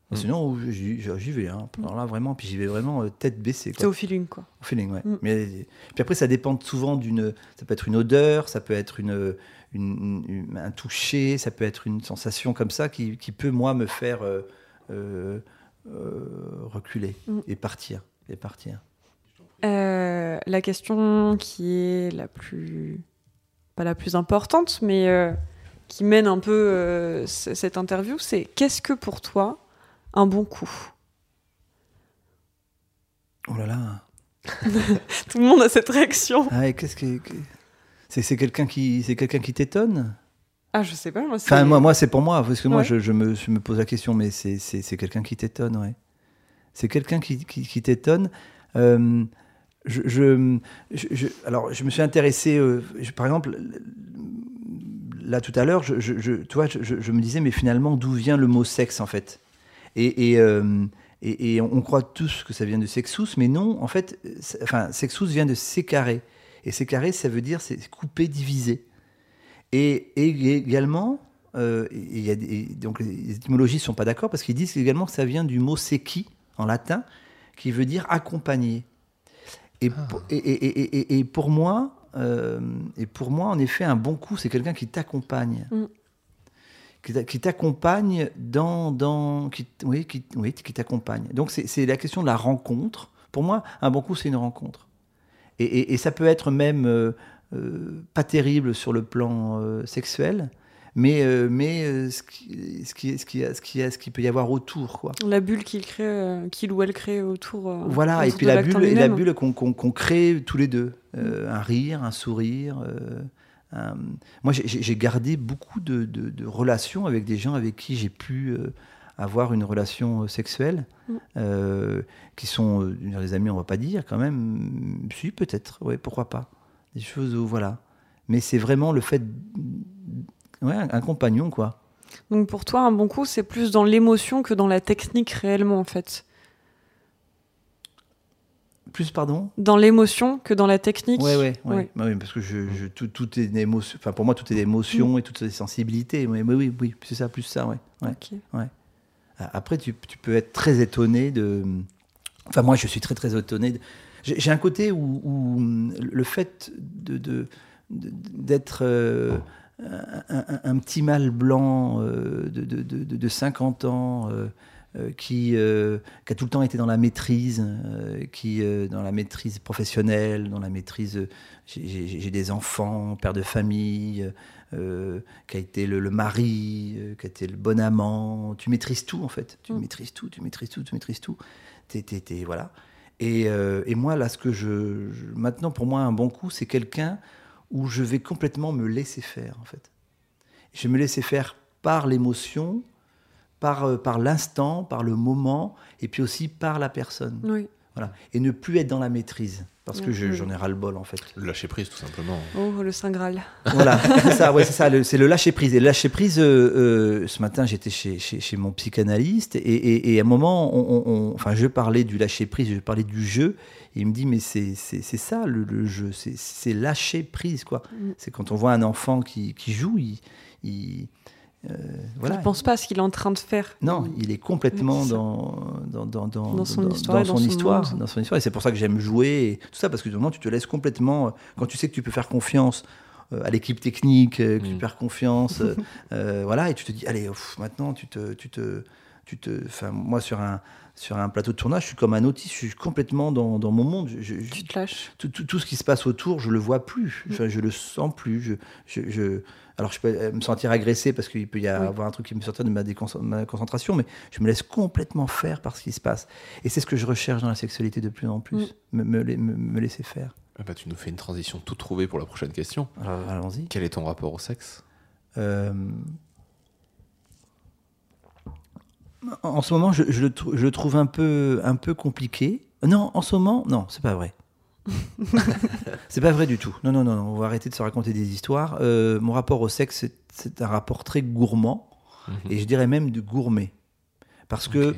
Speaker 1: Mm.
Speaker 3: Sinon, j'y vais. Hein. Alors là, vraiment, puis j'y vais vraiment euh, tête baissée.
Speaker 2: C'est au feeling, quoi.
Speaker 3: Au feeling, ouais.
Speaker 2: Mm.
Speaker 3: Mais, puis après, ça dépend souvent d'une. Ça peut être une odeur, ça peut être une, une- une- un toucher, ça peut être une sensation comme ça qui, qui peut, moi, me faire euh, euh, reculer
Speaker 2: Mm.
Speaker 3: et partir. Et partir.
Speaker 2: Euh, la question qui est la plus. pas la plus importante, mais euh, qui mène un peu euh, cette interview, c'est qu'est-ce que pour toi un bon coup?
Speaker 3: Oh là là.
Speaker 2: Tout le monde a cette réaction.
Speaker 3: Ah, qu'est-ce que. C'est c'est quelqu'un qui, c'est quelqu'un qui t'étonne?
Speaker 2: Ah, je sais pas, moi, c'est-
Speaker 3: Enfin, moi, moi c'est pour moi, parce que moi, je, je me, je me pose la question, mais c'est- c'est c'est quelqu'un qui t'étonne, ouais. C'est quelqu'un qui, qui, qui t'étonne. Euh, je, alors, je me suis intéressé, euh, par exemple, là tout à l'heure, je, je, je- me disais, mais finalement, d'où vient le mot sexe, en fait? Et, euh, on croit tous que ça vient de sexus, mais non, en fait, enfin, sexus vient de sécaré. Et sécaré, ça veut dire c'est couper, diviser. Et, également, euh, donc les étymologistes sont pas d'accord parce qu'ils disent également que ça vient du mot sequi en latin, qui veut dire accompagner. Et, pour, et, et- et- et- et pour moi, euh, et pour moi, en effet, un bon coup, c'est quelqu'un qui t'accompagne.
Speaker 2: Mm.
Speaker 3: Qui t'a- Qui t'accompagne dans. dans qui, oui, qui, oui, qui t'accompagne. Donc, c'est c'est la question de la rencontre. Pour moi, un bon coup, c'est une rencontre. Et, et- et ça peut être même euh, euh, pas terrible sur le plan euh, sexuel, mais, euh, mais euh, ce qui, ce qui, ce qui, ce qui, ce qui peut y avoir autour, quoi.
Speaker 2: La bulle qu'il crée, euh, qu'il ou elle crée autour.
Speaker 3: Voilà, et puis la bulle, et la bulle qu'on qu'on- qu'on crée tous les deux. Un rire, un sourire. un- Moi, j'ai- gardé beaucoup de, de- de relations avec des gens avec qui j'ai pu avoir une relation sexuelle,
Speaker 2: Mm.
Speaker 3: euh, qui sont euh, des amis, on va pas dire quand même. Si, peut-être, ouais, pourquoi pas. Des choses où, voilà. Mais c'est vraiment le fait. Ouais, un compagnon, quoi.
Speaker 2: Donc pour toi, un bon coup, c'est plus dans l'émotion que dans la technique réellement, en fait.
Speaker 3: Plus, pardon?
Speaker 2: Dans l'émotion que dans la technique?
Speaker 3: Ouais, ouais, ouais.
Speaker 2: Ouais.
Speaker 3: Bah oui, parce que je, je- tout, tout est une émotion. Enfin, pour moi, tout est émotion et toutes les sensibilités. Oui, oui, oui, oui, c'est ça, plus ça, ouais. ouais.
Speaker 2: Ok.
Speaker 3: Après, tu, tu peux être très étonné de. Enfin, moi, je suis très, très étonné. de- J'ai un côté où, où le fait de- d'être euh, un, un- petit mâle blanc euh, de, de, de- de 50 ans euh, euh, qui, euh, qui a tout le temps été dans la maîtrise, euh, qui dans la maîtrise professionnelle, dans la maîtrise. j'ai- des enfants, père de famille, qui a été le, le mari, qui a été le bon amant. Tu maîtrises tout en fait. Tu
Speaker 2: Mm.
Speaker 3: maîtrises tout, tu maîtrises tout, tu maîtrises tout. Voilà. Et, et moi, là, ce que je, je- maintenant, pour moi, un bon coup, c'est quelqu'un où je vais complètement me laisser faire, en fait. Je vais me laisser faire par l'émotion, par, euh, par l'instant, par le moment, et puis aussi par la personne.
Speaker 2: Oui.
Speaker 3: Voilà. Et ne plus être dans la maîtrise, parce que je-
Speaker 2: Mhm.
Speaker 3: j'en ai ras le bol, en fait.
Speaker 1: Lâcher prise, tout simplement.
Speaker 2: Oh, le Saint Graal.
Speaker 3: Voilà, c'est ça, ouais, c'est ça, le- c'est le lâcher prise. Et le lâcher prise, euh, euh, ce matin, j'étais chez, chez, chez mon psychanalyste et, et- et à un moment, on, on- on- enfin, je parlais du lâcher prise, je parlais du jeu. Et il me dit, mais c'est ça le, le jeu, c'est- c'est lâcher prise, quoi.
Speaker 2: Mm.
Speaker 3: C'est quand on voit un enfant qui, qui joue, il. il euh, voilà.
Speaker 2: Il pense pas à ce qu'il est en train de faire.
Speaker 3: Non, il est complètement
Speaker 2: Oui,
Speaker 3: dans, dans, dans, dans,
Speaker 2: Dans son histoire et dans
Speaker 3: son
Speaker 2: son
Speaker 3: histoire, dans son histoire. Et c'est pour ça que j'aime jouer et tout ça, parce que du moment tu te laisses complètement, euh, quand tu sais que tu peux faire confiance euh, à l'équipe technique, euh, que tu
Speaker 1: Mm.
Speaker 3: faire confiance, euh, voilà, et tu te dis, allez, maintenant tu te, tu te, tu te, enfin, moi sur un, sur un plateau de tournage, je suis comme un autiste, je suis complètement dans, dans mon monde. Je- je- je-
Speaker 2: Tu te lâches.
Speaker 3: tout, tout- tout ce qui se passe autour, je le vois plus. Enfin, je le sens plus. Je, je, je- alors, je peux euh, me sentir agressé parce qu'il peut y
Speaker 2: Oui.
Speaker 3: avoir un truc qui me sortir de ma, concentration, mais je me laisse complètement faire par ce qui se passe. Et c'est ce que je recherche dans la sexualité de plus en plus, me, me, la- me- me laisser faire.
Speaker 1: Ah bah, tu nous fais une transition toute trouvée pour la prochaine question.
Speaker 3: Alors, allons-y.
Speaker 1: Quel est ton rapport au sexe?
Speaker 3: Euh, en ce moment, je, je le, trou- je le trouve un peu, un peu compliqué. Non, en ce moment, non, c'est pas vrai. c'est pas vrai du tout. Non, non, non, on va arrêter de se raconter des histoires. Euh, mon rapport au sexe, c'est- un rapport très gourmand, et je dirais même de gourmet. Parce que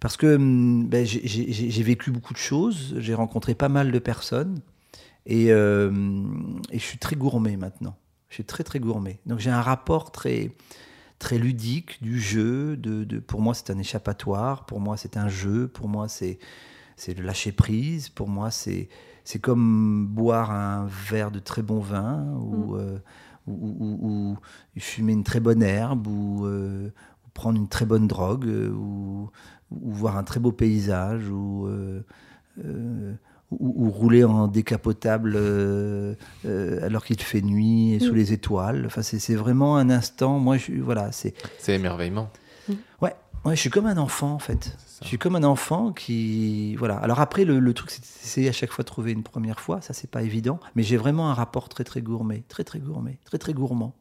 Speaker 3: parce que hum, ben, j'ai- vécu beaucoup de choses, j'ai rencontré pas mal de personnes et, euh, et je suis très gourmet maintenant. Je suis très très gourmet. Donc j'ai un rapport très très ludique du jeu. De, de- pour moi c'est un échappatoire, pour moi c'est un jeu, pour moi c'est c'est le lâcher prise, pour moi c'est c'est comme boire un verre de très bon vin ou, euh, ou, ou- ou- ou fumer une très bonne herbe ou, euh, ou prendre une très bonne drogue euh, ou, ou voir un très beau paysage ou, euh, euh, ou, ou rouler en décapotable euh, euh, alors qu'il fait nuit et sous
Speaker 2: Mm.
Speaker 3: les étoiles. Enfin, c'est c'est vraiment un instant. Moi, je, voilà, c'est
Speaker 1: C'est émerveillement.
Speaker 3: ouais, Ouais, je suis comme un enfant en fait. Je suis comme un enfant qui. Voilà. Alors après, le, le truc, c'est d'essayer à chaque fois de trouver une première fois. Ça, c'est pas évident. Mais j'ai vraiment un rapport très, très gourmet. Très, très gourmet. Très, très gourmand.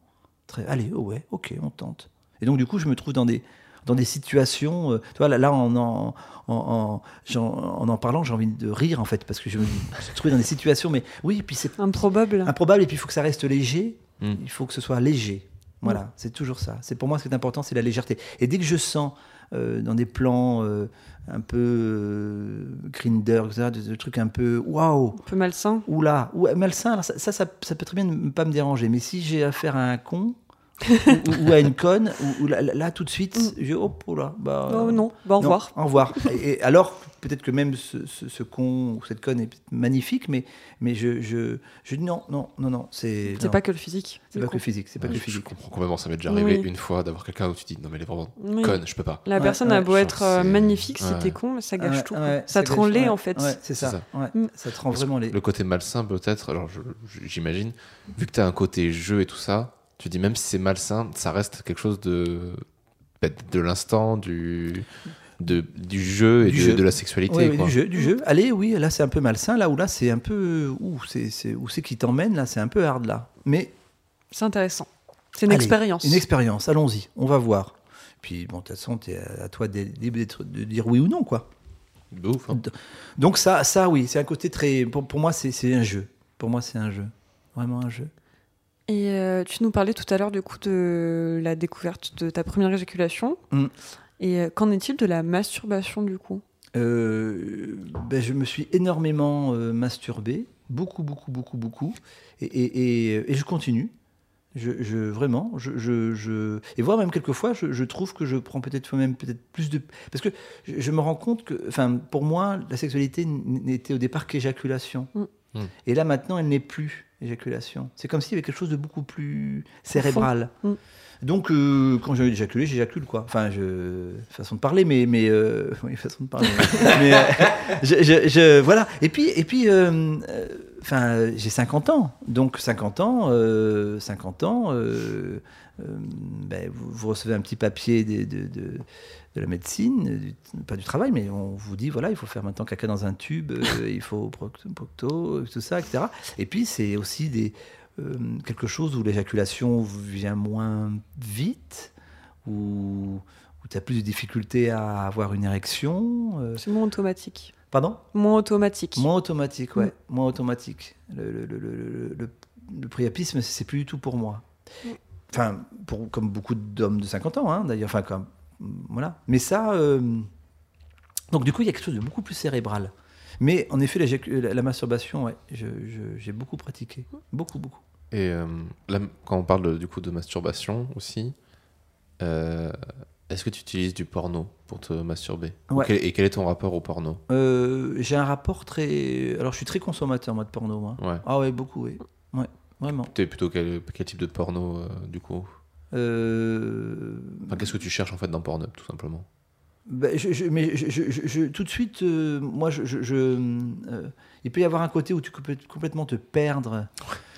Speaker 3: Très... Allez, oh ouais, ok, on tente. Et donc, du coup, je me trouve dans des, dans des situations. euh, tu vois, là, là en, en, en, en, en en parlant, j'ai envie de rire en fait. Parce que je me suis trouvé dans des situations. Mais oui, puis c'est
Speaker 2: Improbable.
Speaker 3: improbable. Et puis, il faut que ça reste léger.
Speaker 1: Mm.
Speaker 3: Il faut que ce soit léger. Voilà, c'est toujours ça. C'est pour moi ce qui est important, c'est la légèreté. Et dès que je sens euh, dans des plans euh, un peu euh, grinder, etc., des, des trucs un peu waouh,
Speaker 2: Un peu malsain.
Speaker 3: oula, ou malsain, alors ça, ça, ça, ça peut très bien ne pas me déranger. Mais si j'ai affaire à un con ou, ou- ou à une conne, ou, ou là, tout de suite,
Speaker 2: Mm.
Speaker 3: je oh, là, bah,
Speaker 2: Oh non, bah, au
Speaker 3: non,
Speaker 2: revoir.
Speaker 3: Au revoir. Et, et alors, peut-être que même ce, ce- ce con ou cette conne est magnifique, mais, mais je, je, je dis non, non, non, non, c'est.
Speaker 2: Pas que le physique.
Speaker 3: C'est pas que le physique, c'est pas que
Speaker 1: je,
Speaker 3: le
Speaker 1: je
Speaker 3: physique.
Speaker 1: comprends complètement. Ça m'est déjà arrivé
Speaker 2: Oui.
Speaker 1: une fois d'avoir quelqu'un où tu dis non, mais elle est vraiment
Speaker 2: Oui.
Speaker 1: conne, je peux pas.
Speaker 2: La
Speaker 3: Ouais,
Speaker 2: personne
Speaker 3: ouais.
Speaker 2: a beau
Speaker 1: Genre,
Speaker 2: être euh, magnifique, si
Speaker 1: ouais.
Speaker 2: t'es con, ça gâche
Speaker 3: Ouais,
Speaker 2: tout.
Speaker 3: ouais,
Speaker 2: ça te rend laid en fait.
Speaker 3: c'est ça.
Speaker 1: ça.
Speaker 3: ça te rend vraiment les.
Speaker 1: Le côté malsain, peut-être, alors je- je- j'imagine, vu que tu as un côté jeu et tout ça, tu dis même si c'est malsain, ça reste quelque chose de, de l'instant, du, de, du jeu et
Speaker 3: Du
Speaker 1: de,
Speaker 3: jeu.
Speaker 1: de la sexualité.
Speaker 3: Ouais, oui,
Speaker 1: quoi.
Speaker 3: du jeu, du jeu. Allez, oui, là c'est un peu malsain, là où là c'est un peu. Où c'est, c'est- où c'est qui t'emmène, là c'est un peu hard là. Mais
Speaker 2: C'est intéressant. C'est une
Speaker 3: Allez,
Speaker 2: expérience.
Speaker 3: une expérience, allons-y, on va voir. Puis bon, de toute façon, t'es à à toi de, dire oui ou non, quoi.
Speaker 1: De ouf, hein.
Speaker 3: Donc ça, ça oui, c'est un côté très. Pour, pour moi, c'est, c'est un jeu. Pour moi, c'est un jeu. Vraiment un jeu.
Speaker 2: Et euh, tu nous parlais tout à l'heure du coup de la découverte de ta première éjaculation.
Speaker 3: Mm.
Speaker 2: Et euh, qu'en est-il de la masturbation du coup?
Speaker 3: Euh, ben, je me suis énormément euh, masturbé, beaucoup, beaucoup, beaucoup, beaucoup, et, et- et- et je continue. Je, je- vraiment, je, je, je- et voire même quelquefois, je, je trouve que je prends peut-être même peut-être plus de, parce que je, je me rends compte que, enfin, pour moi, la sexualité n'était au départ qu'éjaculation,
Speaker 2: Mm.
Speaker 1: Mm.
Speaker 3: et là maintenant, elle n'est plus éjaculation. C'est comme s'il y avait quelque chose de beaucoup plus cérébral. Donc, euh, quand j'ai éjaculé, j'éjacule, quoi. Enfin, je... façon de parler, mais... mais euh, Oui, façon de parler. mais, euh, je, je- je- Voilà. Et puis, et puis enfin, j'ai 50 ans. Donc, 50 ans, euh, 50 ans, ben, vous, vous recevez un petit papier de, de, de- de la médecine, du- pas du travail, mais on vous dit, voilà, il faut faire maintenant caca dans un tube, euh, il faut proc- procto, tout ça, etc. Et puis, c'est aussi des quelque chose où l'éjaculation vient moins vite, où, où tu as plus de difficultés à avoir une érection. euh,
Speaker 2: C'est moins automatique.
Speaker 3: Pardon?
Speaker 2: Moins automatique.
Speaker 3: Moins automatique, ouais.
Speaker 2: Mm.
Speaker 3: Moins automatique. Le, le, le, le, le- le priapisme, c'est plus du tout pour moi.
Speaker 2: Mm.
Speaker 3: Enfin, pour, comme beaucoup d'hommes de 50 ans, hein, d'ailleurs. Enfin, comme, voilà. Mais ça. euh, donc, du coup, il y a quelque chose de beaucoup plus cérébral. Mais en effet, la, la masturbation, ouais, j'ai beaucoup pratiqué. Beaucoup, beaucoup.
Speaker 1: Et euh, là, quand on parle de- du coup de masturbation aussi, euh, est-ce que tu utilises du porno pour te masturber Ou
Speaker 3: Ouais.
Speaker 1: quel- Et quel est ton rapport au porno?
Speaker 3: Euh, j'ai un rapport très. Alors, je suis très consommateur, moi, de porno. moi.
Speaker 1: Ouais.
Speaker 3: Ah, ouais, beaucoup, oui. Ouais, vraiment.
Speaker 1: T'es plutôt quel, quel type de porno euh, du coup?
Speaker 3: Euh,
Speaker 1: Enfin, Qu'est-ce que tu cherches en fait dans Pornhub tout simplement?
Speaker 3: Ben, je, je- mais je, je- tout de suite, euh, moi, je, euh, il peut y avoir un côté où tu peux complètement te perdre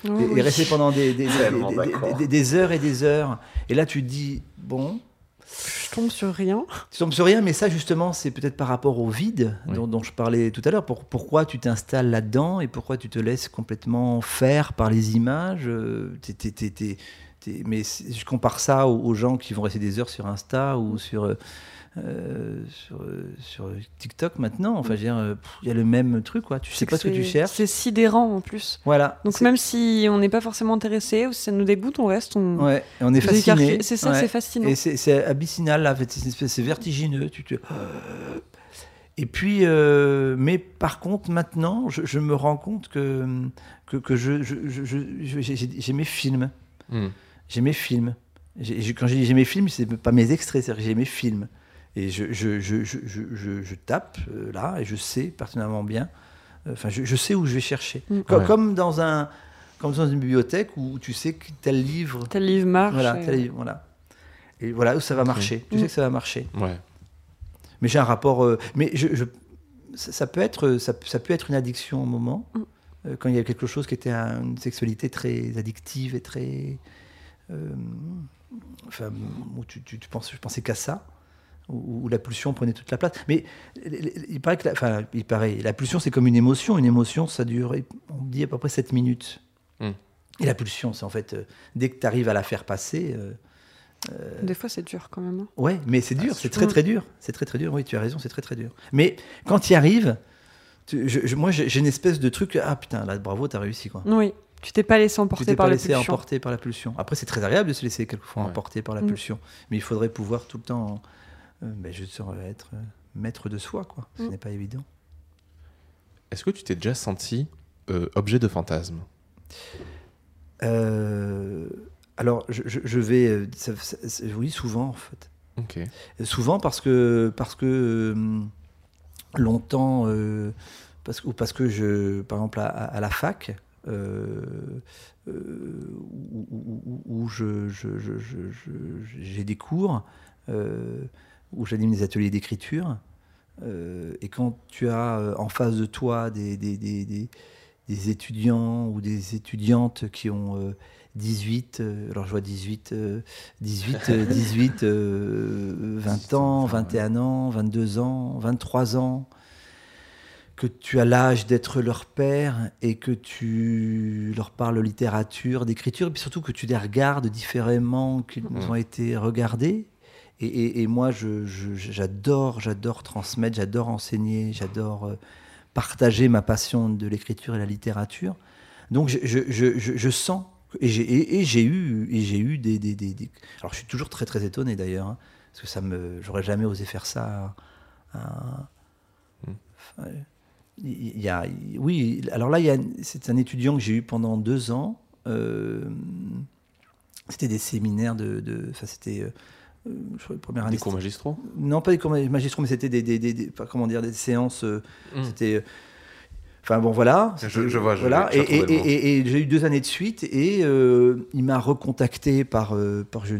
Speaker 3: et,
Speaker 2: oui.
Speaker 3: rester pendant des, des, des-
Speaker 1: Tellement
Speaker 3: des-
Speaker 1: d'accord.
Speaker 3: des- des heures et des heures. Et là, tu te dis, bon,
Speaker 2: Je tombe sur rien.
Speaker 3: tu tombes sur rien, mais ça, justement, c'est peut-être par rapport au vide
Speaker 1: Oui.
Speaker 3: dont, dont je parlais tout à l'heure. Pour- pourquoi tu t'installes là-dedans et pourquoi tu te laisses complètement faire par les images euh, t'es- t'es- Mais c'est- je compare ça aux, aux gens qui vont rester des heures sur Insta ou sur, euh, euh, sur, euh, sur TikTok maintenant. Enfin, je veux dire, euh, il y a le même truc, quoi. Tu sais pas ce que tu cherches.
Speaker 2: C'est sidérant en plus.
Speaker 3: Voilà.
Speaker 2: Donc même si on n'est pas forcément intéressé ou si ça nous dégoûte, on reste, on
Speaker 3: Ouais, et on est fasciné.
Speaker 2: C'est ça,
Speaker 3: Ouais.
Speaker 2: c'est fascinant.
Speaker 3: Et c'est abyssinal, là, en fait, c'est vertigineux. Tu te... Et puis, euh, mais par contre, maintenant, je, je me rends compte que, que, que je, j'ai mes films. J'ai mes films. Quand je dis j'ai mes films, c'est pas mes extraits, c'est j'ai mes films. Et je, je, je, je, je- je- je tape euh, là et je sais particulièrement bien. euh, Enfin, je, je sais où je vais chercher.
Speaker 2: Mm.
Speaker 1: Ouais.
Speaker 3: Comme, dans un, comme dans une bibliothèque où tu sais que tel livre
Speaker 2: Tel livre marche.
Speaker 3: voilà,
Speaker 2: et-
Speaker 3: tel livre, voilà. Et voilà où ça va marcher. Tu
Speaker 2: Mm.
Speaker 3: sais que ça va marcher.
Speaker 1: Ouais.
Speaker 3: Mais j'ai un rapport. euh, mais je, je- ça, ça peut être, ça, ça peut être une addiction au moment.
Speaker 2: Mm.
Speaker 3: euh, quand il y a quelque chose qui était un- une sexualité très addictive et très. euh, enfin, où tu, tu, tu penses, je pensais qu'à ça. Où, où la pulsion prenait toute la place. Mais il paraît que la, enfin, il paraît, la pulsion, c'est comme une émotion. Une émotion, ça dure, on dit à peu près 7 minutes.
Speaker 1: Hmm.
Speaker 3: Et la pulsion, c'est en fait, euh, dès que tu arrives à la faire passer. euh,
Speaker 2: Des fois, c'est dur quand même. hein.
Speaker 3: Ouais, mais c'est dur,
Speaker 1: Ah,
Speaker 3: c'est
Speaker 1: sûr.
Speaker 3: très très dur. C'est très très dur, oui, tu as raison, c'est très très dur. Mais quand tu y arrives, tu- je- je- moi j'ai une espèce de truc, ah putain, là bravo, t'as réussi quoi.
Speaker 2: Oui. Tu t'es pas laissé
Speaker 3: Tu
Speaker 2: emporter
Speaker 3: t'es
Speaker 2: par
Speaker 3: pas
Speaker 2: la
Speaker 3: laissé
Speaker 2: pulsion.
Speaker 3: emporter par la pulsion. Après, c'est très agréable de se laisser quelquefois
Speaker 1: Ouais.
Speaker 3: emporter par la
Speaker 2: Mm.
Speaker 3: pulsion, mais il faudrait pouvoir tout le temps euh, ben, juste être euh, maître de soi, quoi. Ce
Speaker 2: Mm.
Speaker 3: n'est pas évident.
Speaker 1: Est-ce que tu t'es déjà senti euh, objet de fantasme
Speaker 3: Euh, alors, je, je- je vais, euh, ça- ça- ça- oui, souvent en fait.
Speaker 1: Ok.
Speaker 3: Souvent parce que, parce que longtemps, euh, parce, que- ou parce que je, par exemple, à, à la fac, euh, euh, où, où- où- où je- je- je- je- je- j'ai des cours, euh, où j'anime des ateliers d'écriture, euh, et quand tu as euh, en face de toi des, des, des- des- des étudiants ou des étudiantes qui ont euh, 18, euh, alors je vois 18, euh, 18, euh, 18 euh, 20 ans, 21 ans, 22 ans, 23 ans, que tu as l'âge d'être leur père et que tu leur parles littérature, d'écriture, et puis surtout que tu les regardes différemment qu'ils
Speaker 1: Mhm.
Speaker 3: ont été regardés. Et, et- et moi, j'adore, j'adore transmettre, j'adore enseigner, j'adore euh, partager ma passion de l'écriture et la littérature. Donc, je, je- je- je- je sens et j'ai eu et j'ai eu des, des- des- des- alors je suis toujours très très étonné d'ailleurs hein, parce que ça me j'aurais jamais osé faire ça à- à-
Speaker 1: Mm.
Speaker 3: enfin, il y a oui alors là il y a c'est un étudiant que j'ai eu pendant deux ans euh, c'était des séminaires de, de enfin c'était euh, je crois, première année
Speaker 1: Des cours magistraux
Speaker 3: non pas des cours magistraux mais c'était des, des, des- des- pas comment dire des séances euh,
Speaker 1: Mm.
Speaker 3: c'était euh, Enfin bon, voilà.
Speaker 1: Je- je vois, je-
Speaker 3: voilà.
Speaker 1: j'ai
Speaker 3: Et, et-
Speaker 1: mot.
Speaker 3: et- et j'ai eu deux années de suite et euh, il m'a recontacté par, euh, par, je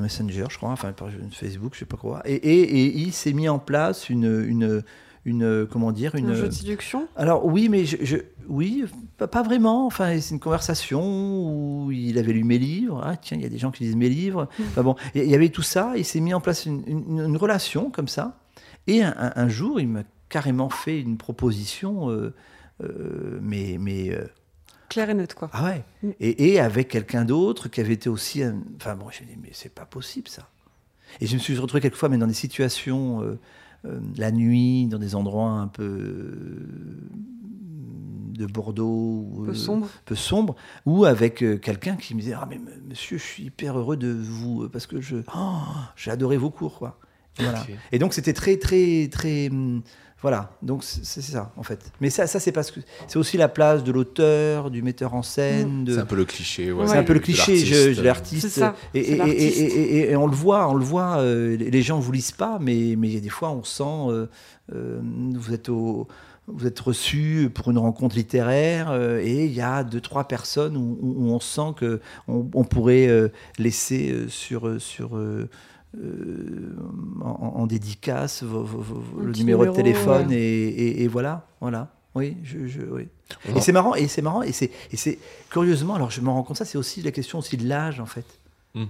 Speaker 3: Messenger, je crois, enfin par je- Facebook, je sais pas quoi. Et, et- et il s'est mis en place une, une, une comment dire, une.
Speaker 2: Un jeu de séduction
Speaker 3: Alors oui, mais je, je- oui, pas, pas vraiment. Enfin, c'est une conversation où il avait lu mes livres. Ah tiens, il y a des gens qui lisent mes livres. Enfin bon, il y avait tout ça. Il s'est mis en place une, une- une relation comme ça. Et un, jour, il m'a carrément fait une proposition, euh, euh, mais mais euh,
Speaker 2: Claire et nette, quoi.
Speaker 3: ah ouais.
Speaker 2: Mm.
Speaker 3: Et, et avec quelqu'un d'autre qui avait été aussi. un- Enfin bon, j'ai dit mais c'est pas possible ça. Et je me suis retrouvé quelquefois, mais dans des situations euh, la nuit, dans des endroits un peu euh, de Bordeaux,
Speaker 2: Un
Speaker 3: ou,
Speaker 2: peu
Speaker 3: euh,
Speaker 2: sombre.
Speaker 3: peu sombre, ou avec euh, quelqu'un qui me disait ah mais m- monsieur, je suis hyper heureux de vous parce que je oh, j'ai adoré vos cours quoi. Voilà. Et donc c'était très très très hum, voilà. Donc c'est ça en fait. Mais ça ça c'est parce que c'est aussi la place de l'auteur, du metteur en scène, de
Speaker 1: C'est un peu le cliché. ouais,
Speaker 3: c'est un peu le cliché, je,
Speaker 1: l'artiste.
Speaker 3: Et,
Speaker 2: c'est
Speaker 3: et- et-
Speaker 2: l'artiste.
Speaker 3: et- et- et on le voit, on le voit. euh, les gens vous lisent pas, mais mais il y a des fois on sent euh, euh, vous êtes au vous êtes reçu pour une rencontre littéraire euh, et il y a deux trois personnes où, on sent que on, on pourrait euh, laisser euh, sur euh, sur euh, en, en dédicace vos- vos- vos-
Speaker 2: Un
Speaker 3: le numéro de téléphone
Speaker 2: ouais.
Speaker 3: et, et- et voilà voilà oui je, je- oui et c'est marrant, et c'est marrant, et c'est, et c'est curieusement, alors je me rends compte ça, c'est aussi la question aussi de l'âge en fait.
Speaker 1: Mm.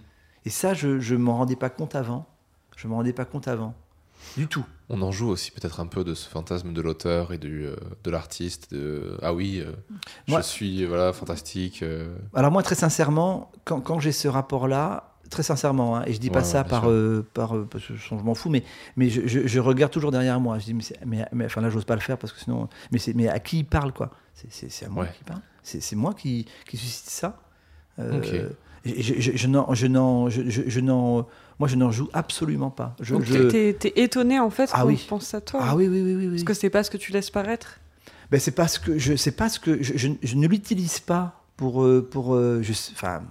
Speaker 3: Et ça, je, je m'en rendais pas compte avant. Je m'en rendais pas compte avant, du tout.
Speaker 1: On en joue aussi peut-être un peu de ce fantasme de l'auteur et du, euh, de l'artiste. De ah oui, euh,
Speaker 3: Moi-
Speaker 1: je suis voilà fantastique. euh,
Speaker 3: Alors moi, très sincèrement, quand, quand j'ai ce rapport-là, très sincèrement, hein, et je dis pas
Speaker 1: Ouais,
Speaker 3: ça par, euh, par euh, parce que je m'en fous, mais, mais je, je- je regarde toujours derrière moi. Je dis, mais, mais, mais- enfin là, j'ose pas le faire parce que sinon, mais, c'est, mais à qui il parle quoi? C'est, à moi
Speaker 1: Ouais.
Speaker 3: qui parle. C'est, c'est moi qui, qui suscite ça. Euh, je, je- je n'en, je n'en, je, n'en- moi, je n'en joue absolument pas. Je,
Speaker 2: Donc
Speaker 3: je-
Speaker 2: t'es t'es étonné en fait
Speaker 3: Ah
Speaker 2: qu'on
Speaker 3: oui.
Speaker 2: pense à toi.
Speaker 3: Ah oui, oui, oui, oui. oui.
Speaker 2: Parce que c'est pas ce que tu laisses paraître.
Speaker 3: Ben, c'est parce que je c'est parce que je, je- je ne l'utilise pas pour pour enfin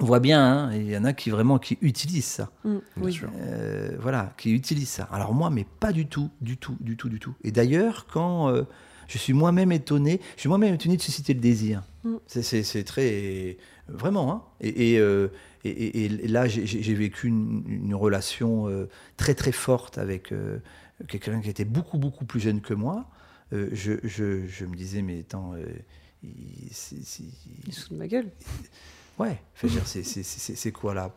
Speaker 3: on voit bien hein, il y en a qui vraiment qui utilisent ça
Speaker 2: Mm, oui.
Speaker 3: Euh, voilà qui utilisent ça alors moi mais pas du tout du tout du tout du tout et d'ailleurs quand euh, je suis moi-même étonné je suis moi-même étonné de susciter le désir
Speaker 2: Mm.
Speaker 3: c'est, très vraiment hein. et, et, euh, et- et- et là j'ai, vécu une, une relation euh, très très forte avec euh, quelqu'un qui était beaucoup beaucoup plus jeune que moi euh, je, je, je me disais, mais attends, euh, il-
Speaker 2: fout de ma gueule.
Speaker 3: Ouais, c'est- quoi là?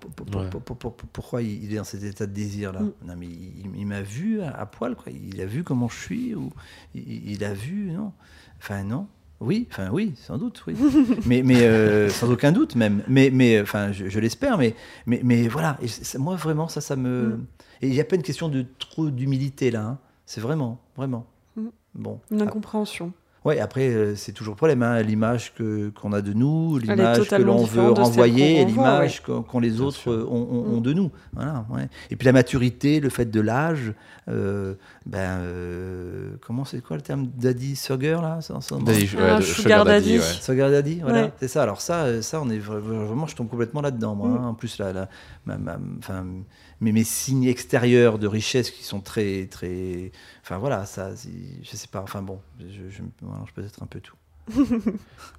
Speaker 3: Pourquoi il est dans cet état de désir là?
Speaker 2: Mm.
Speaker 3: Non, mais il, il m'a vu à, à poil, quoi. Il a vu comment je suis ou il, il a vu, non? Enfin, non. Oui, enfin oui, sans doute, oui. mais mais euh, sans aucun doute même. Mais mais enfin, je, je l'espère. Mais mais mais voilà. Et moi vraiment ça, ça me.
Speaker 2: Mm.
Speaker 3: Et il n'y a pas une question de trop d'humilité là. hein. C'est vraiment, vraiment.
Speaker 2: Mm.
Speaker 3: Bon.
Speaker 2: Une incompréhension.
Speaker 3: Ouais, après, euh, c'est toujours le problème, hein, l'image que, qu'on a de nous, l'image que l'on veut renvoyer, l'image qu'ont, qu'ont les autres euh, ont, ont- ont
Speaker 2: Mm.
Speaker 3: de nous. Voilà, ouais. Et puis la maturité, le fait de l'âge, euh, ben, euh, comment c'est quoi le terme Daddy Sugar, là ça- ça-
Speaker 1: Daddy- ouais,
Speaker 2: sugar daddy.
Speaker 1: ouais.
Speaker 3: Sugar Daddy, voilà,
Speaker 2: Ouais.
Speaker 3: c'est ça. Alors ça, ça, on est vra- vraiment, je tombe complètement là-dedans, moi.
Speaker 2: Mm.
Speaker 3: hein. En plus, là, là, ma- ma- enfin, mes, signes extérieurs de richesse qui sont très, très, enfin voilà, ça, je sais pas. Enfin bon, je, je, être un peu tout.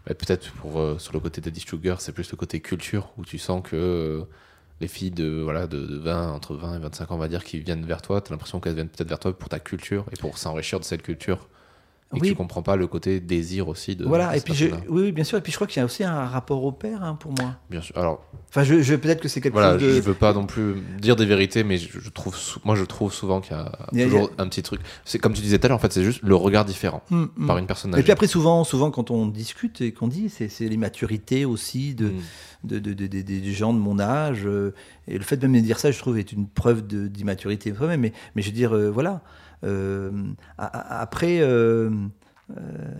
Speaker 1: Peut-être pour euh, sur le côté Daddy Sugar, c'est plus le côté culture où tu sens que euh, les filles de voilà de, de 20 entre 20 et 25 ans, on va dire, qui viennent vers toi, tu as l'impression qu'elles viennent peut-être vers toi pour ta culture et pour s'enrichir de cette culture. Et que
Speaker 3: Oui.
Speaker 1: tu comprends pas le côté désir aussi de.
Speaker 3: Voilà, et puis je, oui, oui, bien sûr, et puis je crois qu'il y a aussi un rapport au père hein, pour moi.
Speaker 1: Bien sûr. Alors
Speaker 3: Enfin, je, je- peut-être que c'est quelque
Speaker 1: voilà,
Speaker 3: chose de.
Speaker 1: je veux pas non plus dire des vérités, mais je, je trouve, moi je trouve souvent qu'il y a toujours un petit truc. C'est comme tu disais tout à l'heure, en fait, c'est juste le regard différent
Speaker 3: Hum, hum.
Speaker 1: par une personne
Speaker 3: Et puis après, souvent, souvent, quand on discute et qu'on dit, c'est c'est l'immaturité aussi de,
Speaker 1: Mm.
Speaker 3: de, de- de- de- des gens de mon âge. euh, et le fait même de dire ça, je trouve, est une preuve d'immaturité. Mais, mais je veux dire, euh, voilà. Euh, après. euh, euh,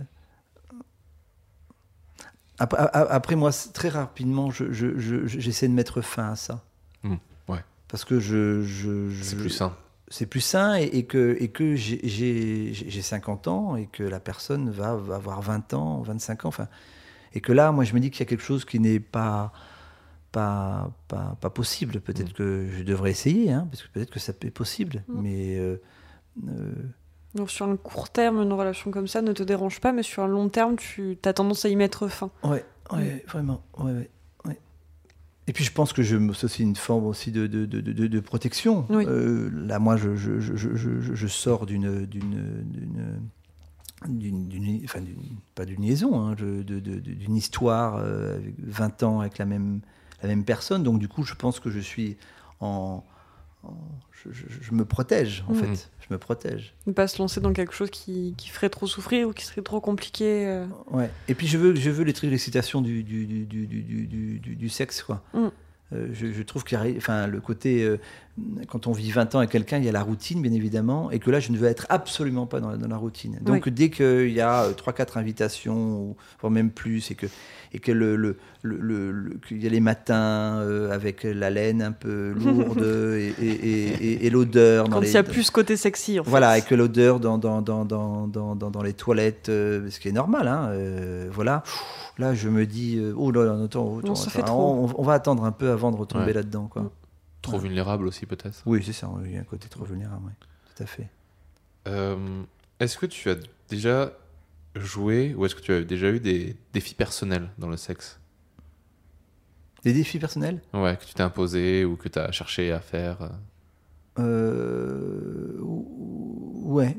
Speaker 3: après, moi, très rapidement, je- je- je- j'essaie de mettre fin à ça.
Speaker 1: Mm, ouais.
Speaker 3: Parce que je. je-
Speaker 1: C'est plus sain.
Speaker 3: c'est plus sain et, et que, et que j'ai- j'ai j'ai 50 ans et que la personne va, va avoir 20 ans, 25 ans. Enfin, et que là, moi, je me dis qu'il y a quelque chose qui n'est pas, pas, pas, pas possible. Peut-être
Speaker 1: Mm.
Speaker 3: que je devrais essayer, hein, parce que peut-être que ça est possible.
Speaker 2: Mm.
Speaker 3: Mais euh,
Speaker 2: Donc sur un court terme, une relation comme ça ne te dérange pas, mais sur un long terme, tu as tendance à y mettre fin.
Speaker 3: ouais, ouais, vraiment. Ouais, ouais, ouais. Et puis je pense que je me- c'est aussi une forme aussi de, de, de, de- de protection.
Speaker 2: Oui.
Speaker 3: Euh, là, moi, je, je, je, je, sors d'une d'une d'une d'une, enfin, pas d'une liaison, hein, d'une histoire euh, avec 20 ans avec la même, la même personne. Donc, du coup, je pense que je suis en. En- je, je- je me protège, en
Speaker 2: Mhm.
Speaker 3: fait. Je me protège.
Speaker 2: Ne pas se lancer dans quelque chose qui, qui ferait trop souffrir ou qui serait trop compliqué. euh.
Speaker 3: Ouais. Et puis, je veux, je veux les trucs du, du, du, du, du, sexe, quoi.
Speaker 2: Mm.
Speaker 3: Euh, je, je trouve qu'il y a enfin, le côté, euh, quand on vit 20 ans avec quelqu'un, il y a la routine, bien évidemment, et que là, je ne veux être absolument pas dans, la- dans la routine. Donc, dès qu'il y a 3-4 invitations, ou voire même plus, et que, et que le, le, le, le- le- qu'il y a les matins euh, avec la laine un peu lourde et, et, et, et- et l'odeur.
Speaker 2: Quand il
Speaker 3: les-
Speaker 2: y a plus ce côté sexy, en fait.
Speaker 3: voilà, et que l'odeur dans, dans, dans, dans, dans, dans, dans les toilettes, euh, ce qui est normal, hein, euh, voilà. Là, je me dis, euh, oh là là, attends,
Speaker 2: fait
Speaker 3: on, on va attendre un peu avant de retomber
Speaker 1: Ouais.
Speaker 3: là-dedans, quoi.
Speaker 1: Trop
Speaker 3: Ouais.
Speaker 1: vulnérable aussi, peut-être.
Speaker 3: Oui, c'est ça, il y a un côté trop vulnérable, oui, tout à fait.
Speaker 1: Euh, est-ce que tu as déjà joué ou est-ce que tu as déjà eu des défis personnels dans le sexe?
Speaker 3: Des défis personnels?
Speaker 1: Ouais, que tu t'es imposé ou que tu as cherché à faire euh?
Speaker 3: euh, ou- Ouais,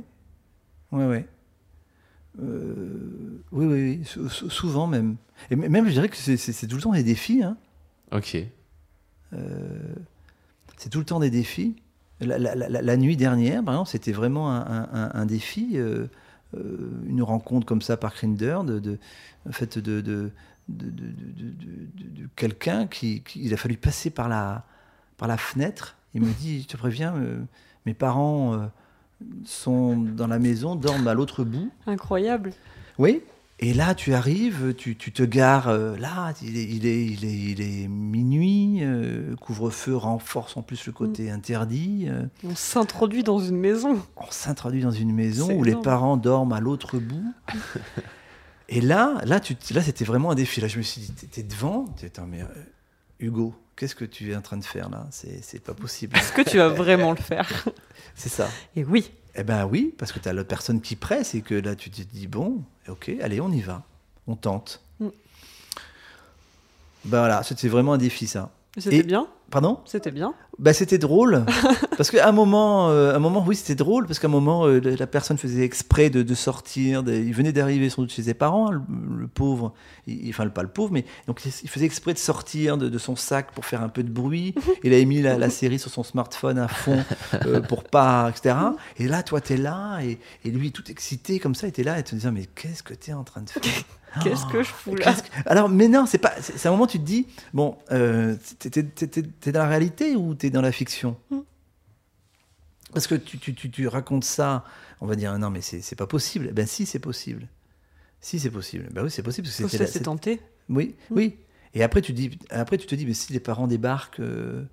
Speaker 3: ouais, ouais. Euh, oui, oui, oui, sou- sou- souvent même. Et même, je dirais que c'est tout le temps des défis, hein.
Speaker 1: Ok.
Speaker 3: Euh, c'est tout le temps des défis. La, la- la- la nuit dernière, par exemple, c'était vraiment un, un- un- un défi, euh, euh, une rencontre comme ça par Grinder, de, de, en fait, de, quelqu'un qui, qui- il a fallu passer par la, par la fenêtre. Il me dit, je te préviens, euh, mes parents sont dans la maison, dorment à l'autre bout.
Speaker 2: Incroyable.
Speaker 3: Oui. Et là, tu arrives, tu, tu te gares euh, là, il est, il est, il est, il est minuit, euh, couvre-feu renforce en plus le côté interdit. euh,
Speaker 2: On s'introduit dans une maison.
Speaker 3: on s'introduit dans une maison où les parents dorment à l'autre bout. Et là, là, tu, là, c'était vraiment un défi. Là, je me suis dit, t'es- devant, t'es, mais Hugo, qu'est-ce que tu es en train de faire là? C'est, c'est pas possible.
Speaker 2: Est-ce que tu vas vraiment le faire?
Speaker 3: C'est ça.
Speaker 2: Et oui.
Speaker 3: Eh ben oui, parce que tu as l'autre personne qui presse et que là tu te dis bon, ok, allez, on y va, on tente.
Speaker 2: Mm.
Speaker 3: Ben voilà, c'était vraiment un défi ça.
Speaker 2: C'était bien.
Speaker 3: Pardon?
Speaker 2: C'était bien.
Speaker 3: bah, c'était drôle parce qu'à un moment, euh, un moment, oui, c'était drôle parce qu'à un moment, euh, la personne faisait exprès de, de sortir. de- il venait d'arriver sans doute chez ses parents, le, le pauvre. Il, enfin, pas le pauvre, mais donc il faisait exprès de sortir de, de son sac pour faire un peu de bruit. Il avait mis la, la série sur son smartphone à fond euh, pour pas, etc. Et là, toi, t'es là et, et lui, tout excité comme ça, il était là et te disant mais qu'est-ce que t'es en train de faire?
Speaker 2: Qu'est-ce que je fous là?
Speaker 3: Qu'est-ce que- Alors, mais non, c'est pas. C'est un moment où tu te dis, bon, euh, t'es- dans la réalité ou t'es dans la fiction
Speaker 2: Mm.
Speaker 3: Parce que tu, tu, tu, tu racontes ça, on va dire, non, mais c'est pas possible. Eh Ben si, c'est possible. Si, c'est possible. Ben oui, c'est possible. parce que c'était
Speaker 2: tenter.
Speaker 3: Oui, oui. Et après, tu dis, après, tu te dis, mais si les parents débarquent, euh,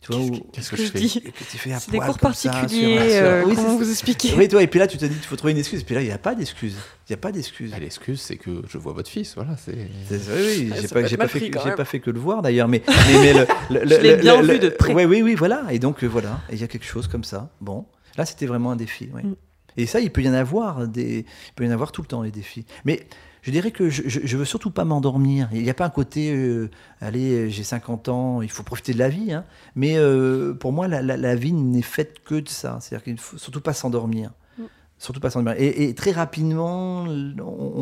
Speaker 3: tu vois, ou,
Speaker 1: Qu'est-ce que
Speaker 2: que
Speaker 1: je
Speaker 2: je
Speaker 1: fais
Speaker 2: dis
Speaker 3: que tu fais à
Speaker 2: C'est des cours
Speaker 3: ça, sur
Speaker 2: particuliers.
Speaker 3: sur-
Speaker 2: euh,
Speaker 3: oui,
Speaker 2: comment
Speaker 3: c'est-
Speaker 2: vous expliquer
Speaker 3: Oui, toi, et puis là, tu te dis, il faut trouver une excuse. Et puis là, il n'y a pas d'excuse. Il n'y a pas d'excuse.
Speaker 1: Ah, L'excuse, c'est que je vois votre fils. Voilà, c'est.
Speaker 3: C'est- Oui, oui,
Speaker 2: Ah,
Speaker 3: j'ai
Speaker 2: ça
Speaker 3: pas, j'ai fait, que-
Speaker 2: quand
Speaker 3: j'ai
Speaker 2: même.
Speaker 3: pas fait que le voir d'ailleurs, mais, mais, mais le, le-
Speaker 2: Je l'ai
Speaker 3: le-
Speaker 2: bien
Speaker 3: le-
Speaker 2: vu de près.
Speaker 3: Oui, oui, oui, voilà. Et donc euh, voilà, Et il y a quelque chose comme ça. Bon, là c'était vraiment un défi. oui.
Speaker 2: Mm.
Speaker 3: Et ça, il peut y en avoir des, il peut y en avoir tout le temps les défis. Mais je dirais que je, je, je veux surtout pas m'endormir. Il n'y a pas un côté, euh, allez, j'ai 50 ans, il faut profiter de la vie. hein. Mais euh, pour moi, la, la- la vie n'est faite que de ça. C'est-à-dire qu'il ne faut surtout pas s'endormir.
Speaker 2: Mm.
Speaker 3: Surtout pas s'endormir. Et, et très rapidement, on-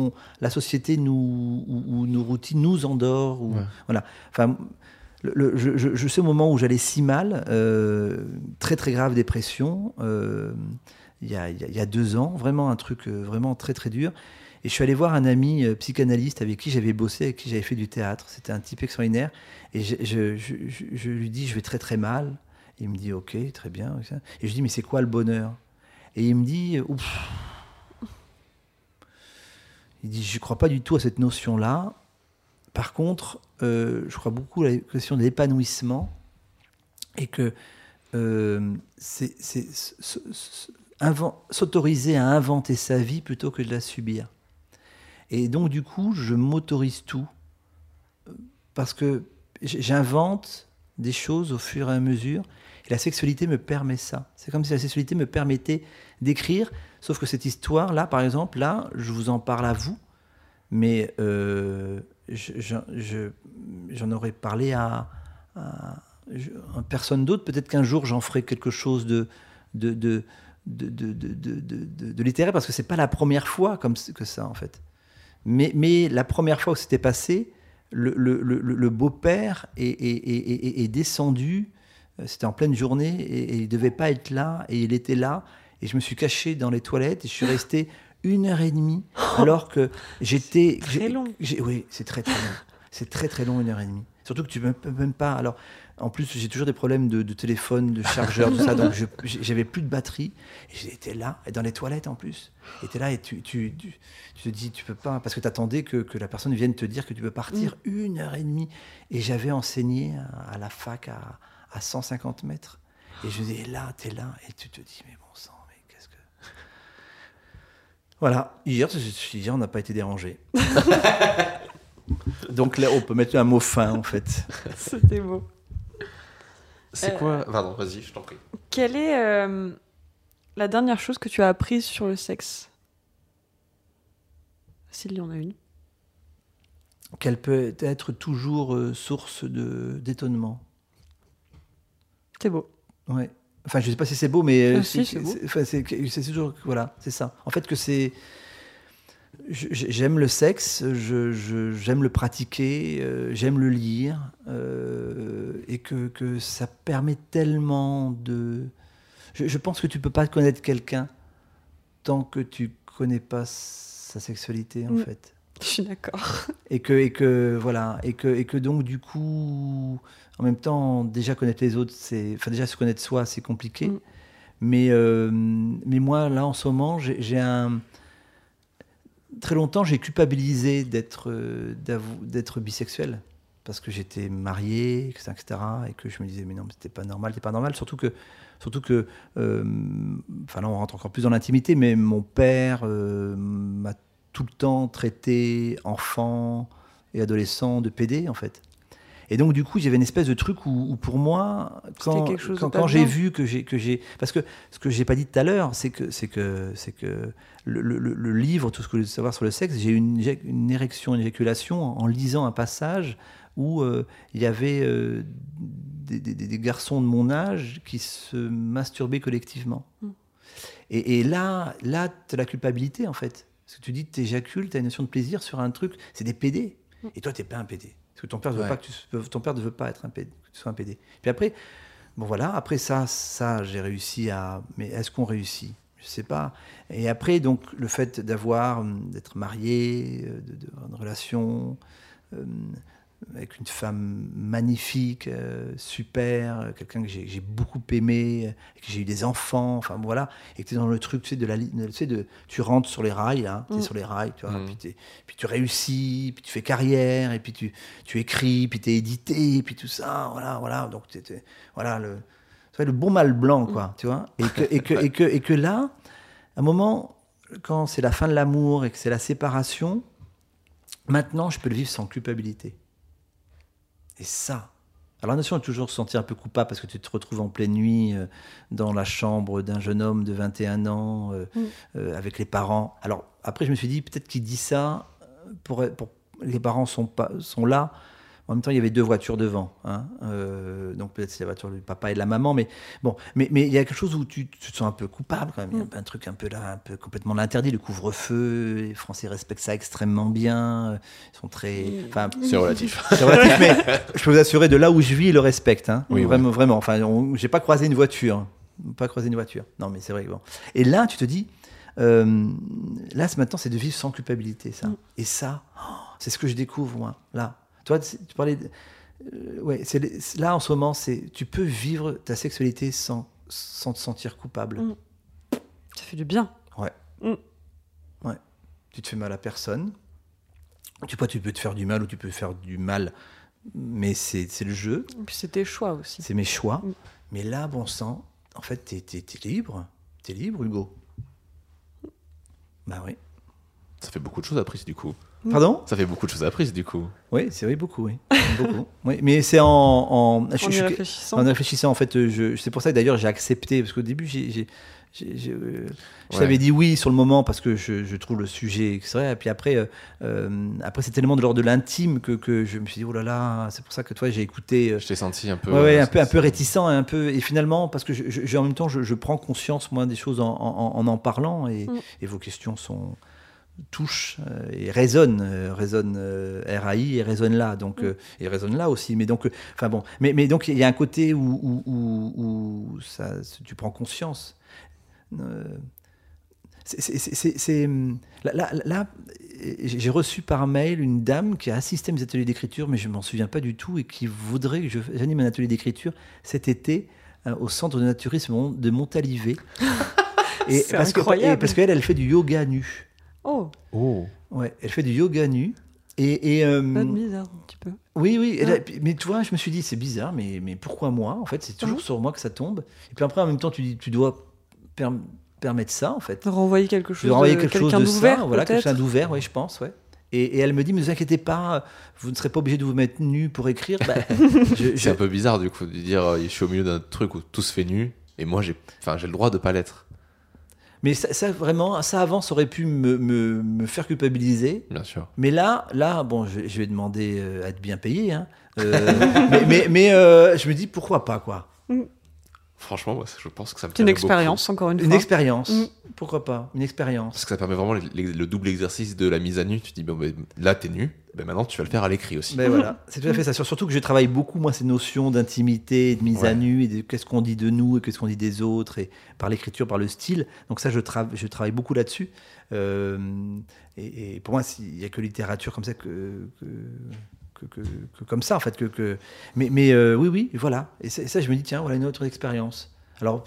Speaker 3: on- la société nous, ou, ou nos routines nous endort. Ou,
Speaker 1: Ouais.
Speaker 3: Voilà. Enfin, le- le- je, je- je sais au moment où j'allais si mal, euh, très très grave dépression, euh, il y, a, il y a- il y a deux ans, vraiment un truc euh, vraiment très très dur. Et je suis allé voir un ami euh, psychanalyste avec qui j'avais bossé, avec qui j'avais fait du théâtre. C'était un type extraordinaire. Et je, lui dis, je vais très très mal. Il me dit, ok, très bien. Et je dis, mais c'est quoi le bonheur? Et il me dit, ouf. Il dit, je crois pas du tout à cette notion-là. Par contre, euh, je crois beaucoup à la question de l'épanouissement et que euh, c'est s'autoriser à inventer sa vie plutôt que de la subir. Et donc, du coup, je m'autorise tout parce que j'invente des choses au fur et à mesure. Et la sexualité me permet ça. C'est comme si la sexualité me permettait d'écrire, sauf que cette histoire-là, par exemple, là, je vous en parle à vous, mais euh, je- je- je- j'en aurais parlé à, personne d'autre. Peut-être qu'un jour, j'en ferai quelque chose de, littéraire, parce que c'est pas la première fois comme que ça, en fait. Mais, mais la première fois où c'était passé, le, le- le- le- le beau-père est, est- est- est- est descendu, euh, c'était en pleine journée, et, et il devait pas être là, et il était là, et je me suis caché dans les toilettes, et je suis resté une heure et demie, alors que j'étais...
Speaker 2: Très long.
Speaker 3: Oui, c'est très très long. C'est très très long, une heure et demie. Surtout que tu ne peux même pas... Alors, en plus, j'ai toujours des problèmes de, de téléphone, de chargeur, tout ça, donc j'avais plus de batterie, et j'étais là, et dans les toilettes en plus. Et es là, et tu, tu, tu, tu te dis, tu peux pas, parce que tu attendais que, que la personne vienne te dire que tu peux partir une heure et demie. Et j'avais enseigné à, à la fac à, à 150 mètres. Et je dis, là, tu es là, et tu te dis, mais bon sang, mais qu'est-ce que. Voilà, hier, hier on n'a pas été dérangé. Donc là, on peut mettre un mot fin, en fait.
Speaker 2: C'était beau.
Speaker 1: C'est
Speaker 2: Euh,
Speaker 1: quoi Pardon, vas-y, je t'en prie.
Speaker 2: Quelle est euh, la dernière chose que tu as apprise sur le sexe? S'il y en a une.
Speaker 3: Qu'elle peut être toujours euh, source de- d'étonnement.
Speaker 2: C'est beau.
Speaker 3: Ouais. Enfin, je sais pas si c'est beau, mais
Speaker 2: Ah, c'est
Speaker 3: toujours voilà, c'est ça. En fait, que c'est j'aime le sexe, je- je- j'aime le pratiquer, euh, j'aime le lire, euh, et que, que ça permet tellement de. Je, je pense que tu peux pas connaître quelqu'un tant que tu connais pas sa sexualité, en
Speaker 2: Mm.
Speaker 3: fait
Speaker 2: Je suis d'accord.
Speaker 3: et que et que voilà et que et que donc du coup en même temps déjà connaître les autres c'est enfin déjà se connaître soi c'est compliqué
Speaker 2: Mm.
Speaker 3: mais euh, mais moi là en ce moment j'ai un très longtemps j'ai culpabilisé d'être euh, d'être bisexuel parce que j'étais marié etc., et que je me disais mais non c'était pas normal c'était pas normal surtout que surtout que euh, enfin là on rentre encore plus dans l'intimité mais mon père euh, m'a tout le temps traité enfant et adolescent de PD en fait. Et donc du coup, avait une espèce de truc où, où pour moi, quand, quand, j'ai vu que j'ai que j'ai parce que ce que j'ai pas dit tout à l'heure, c'est que c'est que c'est que le, le- le- le livre, tout ce que je veux savoir sur le sexe, j'ai eu une, érection, une éjaculation en, en lisant un passage où euh, il y avait euh, des, des- des garçons de mon âge qui se masturbaient collectivement.
Speaker 2: Mm.
Speaker 3: Et, et là, là tu as la culpabilité, en fait. Parce que tu dis, tu éjacules, tu as une notion de plaisir sur un truc, c'est des PD. Et toi, tu n'es pas un PD. Parce que ton père ne veut,
Speaker 1: Ouais.
Speaker 3: pas que tu, sois- ton père ne veut pas être un PD, que tu sois un PD. Puis après, bon voilà, après ça, ça j'ai réussi à... Mais est-ce qu'on réussit? Je sais pas. Et après, donc, le fait d'avoir, hum, d'être marié, euh, de, de une relation euh, avec une femme magnifique, euh, super, euh, quelqu'un que j'ai j'ai beaucoup aimé, euh, que j'ai eu des enfants, enfin voilà, et que tu es dans le truc, tu sais, de la, tu sais, de, tu rentres sur les rails, hein, tu es
Speaker 2: Mm.
Speaker 3: sur les rails, tu vois,
Speaker 1: Mm.
Speaker 3: puis, tu réussis, puis tu fais carrière, et puis tu, tu écris, puis tu es édité, puis tout ça, voilà, voilà, donc tu voilà, le, le bon mal blanc, quoi, tu vois, et que, et, que, et, que, et que là, à un moment, quand c'est la fin de l'amour et que c'est la séparation, maintenant, je peux le vivre sans culpabilité. Et ça. Alors, la notion est toujours se sentir un peu coupable parce que tu te retrouves en pleine nuit euh, dans la chambre d'un jeune homme de 21 ans euh,
Speaker 2: Mm.
Speaker 3: euh, avec les parents. Alors, après, je me suis dit, peut-être qu'il dit ça pour, pour les parents sont, pas, sont là. En même temps, il y avait deux voitures devant. hein. Euh, donc, peut-être c'est la voiture du papa et de la maman. Mais bon, mais, mais il y a quelque chose où tu, tu te sens un peu coupable quand même. Il y a
Speaker 2: Mm.
Speaker 3: un truc un peu là, un peu complètement l'interdit. Le couvre-feu, les Français respectent ça extrêmement bien. euh, Ils sont très. Enfin,
Speaker 1: C'est relatif.
Speaker 3: c'est relatif, mais je peux vous assurer, de là où je vis, ils le respectent. Hein.
Speaker 1: Oui,
Speaker 3: vraiment, vraiment. Enfin, j'ai pas croisé une voiture. Pas croisé une voiture. Non, mais c'est vrai. Bon. Et là, tu te dis, euh, là, c'est- maintenant, c'est de vivre sans culpabilité, ça.
Speaker 2: Mm.
Speaker 3: Et ça, oh, c'est ce que je découvre, moi. Là, toi, tu tu parlais. de- euh, ouais, c'est là, en ce moment, c'est tu peux vivre ta sexualité sans, sans te sentir coupable.
Speaker 2: Mm. Ça fait du bien.
Speaker 3: Tu te fais mal à personne. Tu, vois, tu peux te faire du mal ou tu peux faire du mal, mais c'est c'est le jeu.
Speaker 2: Et puis c'est tes choix aussi.
Speaker 3: C'est mes choix.
Speaker 2: Mm.
Speaker 3: Mais là, bon sang, en fait, t'es es, libre. T'es libre, Hugo. Bah oui.
Speaker 1: Ça fait beaucoup de choses à prise du coup.
Speaker 3: Pardon?
Speaker 1: Ça fait beaucoup de choses à prise du coup.
Speaker 3: Oui, c'est vrai, beaucoup, oui. beaucoup. Oui, mais c'est en... en, je-
Speaker 2: En y
Speaker 3: je-
Speaker 2: réfléchissant.
Speaker 3: en réfléchissant, en fait, euh, je, c'est pour ça que d'ailleurs j'ai accepté, parce qu'au début, j'ai... j'ai- j'ai- j'ai, euh, je
Speaker 1: Ouais.
Speaker 3: t'avais dit oui sur le moment parce que je, je trouve le sujet extrait. Et puis après, euh, euh, après c'est tellement de l'ordre de l'intime que, que je me suis dit, oh là là, c'est pour ça que toi, j'ai écouté. euh,
Speaker 1: Je t'ai senti un peu.
Speaker 3: Ouais, ouais, un peu, un peu réticent, et un peu, et finalement, parce que je, je- je- en même temps, je, je prends conscience moi des choses en en, en, en parlant, et,
Speaker 2: Mm.
Speaker 3: et vos questions sont touchent euh, et résonnent, euh, résonnent euh, RAI et résonnent là, donc euh, et résonnent là aussi. Mais donc, enfin bon, mais, mais donc il y a un côté où, où, où- où ça, tu prends conscience. C'est- là, là- là, j'ai reçu par mail une dame qui a assisté à mes ateliers d'écriture, mais je m'en souviens pas du tout, et qui voudrait que j'anime un atelier d'écriture cet été au centre de naturisme de Montalivet. et parce que-
Speaker 2: incroyable.
Speaker 3: et parce qu'elle, elle fait du yoga nu.
Speaker 2: Oh,
Speaker 1: Oh.
Speaker 3: Ouais, elle fait du yoga nu. Et, et, euh,
Speaker 2: pas de bizarre un petit peu.
Speaker 3: oui, oui. elle a- mais tu vois, je me suis dit, c'est bizarre, mais, mais pourquoi moi En fait, c'est toujours sur moi que ça tombe. Et puis après, en même temps, tu dis, tu dois per- permettre ça, en fait.
Speaker 2: Renvoyer quelque
Speaker 3: Je
Speaker 2: chose
Speaker 3: vais renvoyer
Speaker 2: de
Speaker 3: quelque chose
Speaker 2: quelqu'un
Speaker 3: de
Speaker 2: d'ouvert
Speaker 3: ça, voilà, quelqu'un d'ouvert, oui, je pense, ouais. Et, et elle me dit, mais ne vous inquiétez pas, vous ne serez pas obligé de vous mettre nu pour écrire. Bah, je-
Speaker 1: C'est un peu bizarre du coup de dire euh, je suis au milieu d'un truc où tout se fait nu et moi j'ai enfin j'ai le droit de pas l'être.
Speaker 3: Mais ça, ça, vraiment, ça avant, ça aurait pu me, me- me faire culpabiliser.
Speaker 1: Bien sûr.
Speaker 3: Mais là, là, bon, je, je vais demander euh, à être bien payé, hein. Euh, mais mais, mais, euh, je me dis pourquoi pas quoi.
Speaker 1: Franchement moi je pense que ça me
Speaker 2: C'est une expérience, encore une,
Speaker 3: Une
Speaker 2: fois.
Speaker 3: expérience.
Speaker 2: Mm.
Speaker 3: Pourquoi pas Une expérience.
Speaker 1: Parce que ça permet vraiment le double exercice de la mise à nu. Tu dis, bon, ben, là, t'es nu, ben, maintenant, tu vas le faire à l'écrit aussi.
Speaker 3: Ben voilà, c'est tout à fait ça. Sur- Surtout que je travaille beaucoup, moi, ces notions d'intimité, de mise à nu, et de qu'est-ce qu'on dit de nous et qu'est-ce qu'on dit des autres, et par l'écriture, par le style. Donc ça, je, tra- je travaille beaucoup là-dessus. Euh, et, et pour moi, s'il- il n'y a que littérature comme ça que... que que, que- que comme ça en fait que, que... mais, mais euh, oui oui voilà et ça, et ça, je me dis tiens voilà une autre expérience alors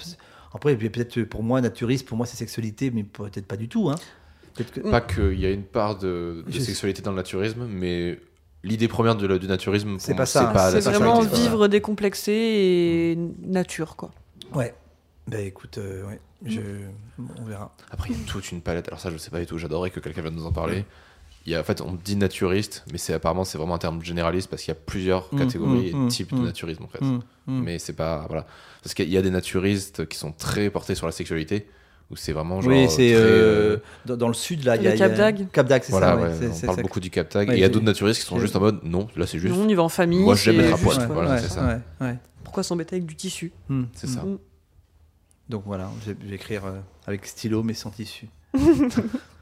Speaker 3: après peut-être pour moi naturiste pour moi c'est sexualité mais peut-être pas du tout hein peut-être que
Speaker 1: Pas qu'il y a une part de, sexualité dans le naturisme, mais l'idée première de du naturisme,
Speaker 3: C'est pas ça.
Speaker 1: c'est
Speaker 2: vraiment vivre décomplexé et nature, quoi.
Speaker 3: ouais ben écoute euh, ouais je on verra
Speaker 1: Après, il y a toute une palette. Alors ça, je sais pas du tout. J'adorerais que quelqu'un vienne nous en parler. Il y a, en fait, on dit naturiste, mais c'est apparemment c'est vraiment un terme généraliste parce qu'il y a plusieurs
Speaker 3: Mm,
Speaker 1: catégories et
Speaker 3: mm,
Speaker 1: types
Speaker 3: mm.
Speaker 1: de naturisme en fait.
Speaker 3: Mm, mm.
Speaker 1: Mais c'est pas voilà parce qu'il y a des naturistes qui sont très portés sur la sexualité Ou c'est vraiment genre.
Speaker 3: Oui, c'est
Speaker 1: très,
Speaker 3: euh,
Speaker 1: euh,
Speaker 3: dans, dans le sud là. il y a- il y a-
Speaker 2: Cap d'Agde.
Speaker 3: Cap d'Agde, c'est
Speaker 1: Voilà,
Speaker 3: ça. ouais,
Speaker 1: on parle
Speaker 3: ça.
Speaker 1: beaucoup du Cap.
Speaker 3: Ouais,
Speaker 1: et il y a d'autres naturistes qui sont juste en mode non, là c'est juste.
Speaker 2: Non, on y va en famille.
Speaker 1: Moi, j'aime être à poil, quoi.
Speaker 2: ouais.
Speaker 1: Voilà, c'est ça.
Speaker 3: ouais, ouais.
Speaker 2: Pourquoi s'embêter avec du tissu
Speaker 1: C'est ça.
Speaker 2: Mm.
Speaker 3: Donc voilà, je vais, je vais écrire euh, avec stylo mais sans tissu.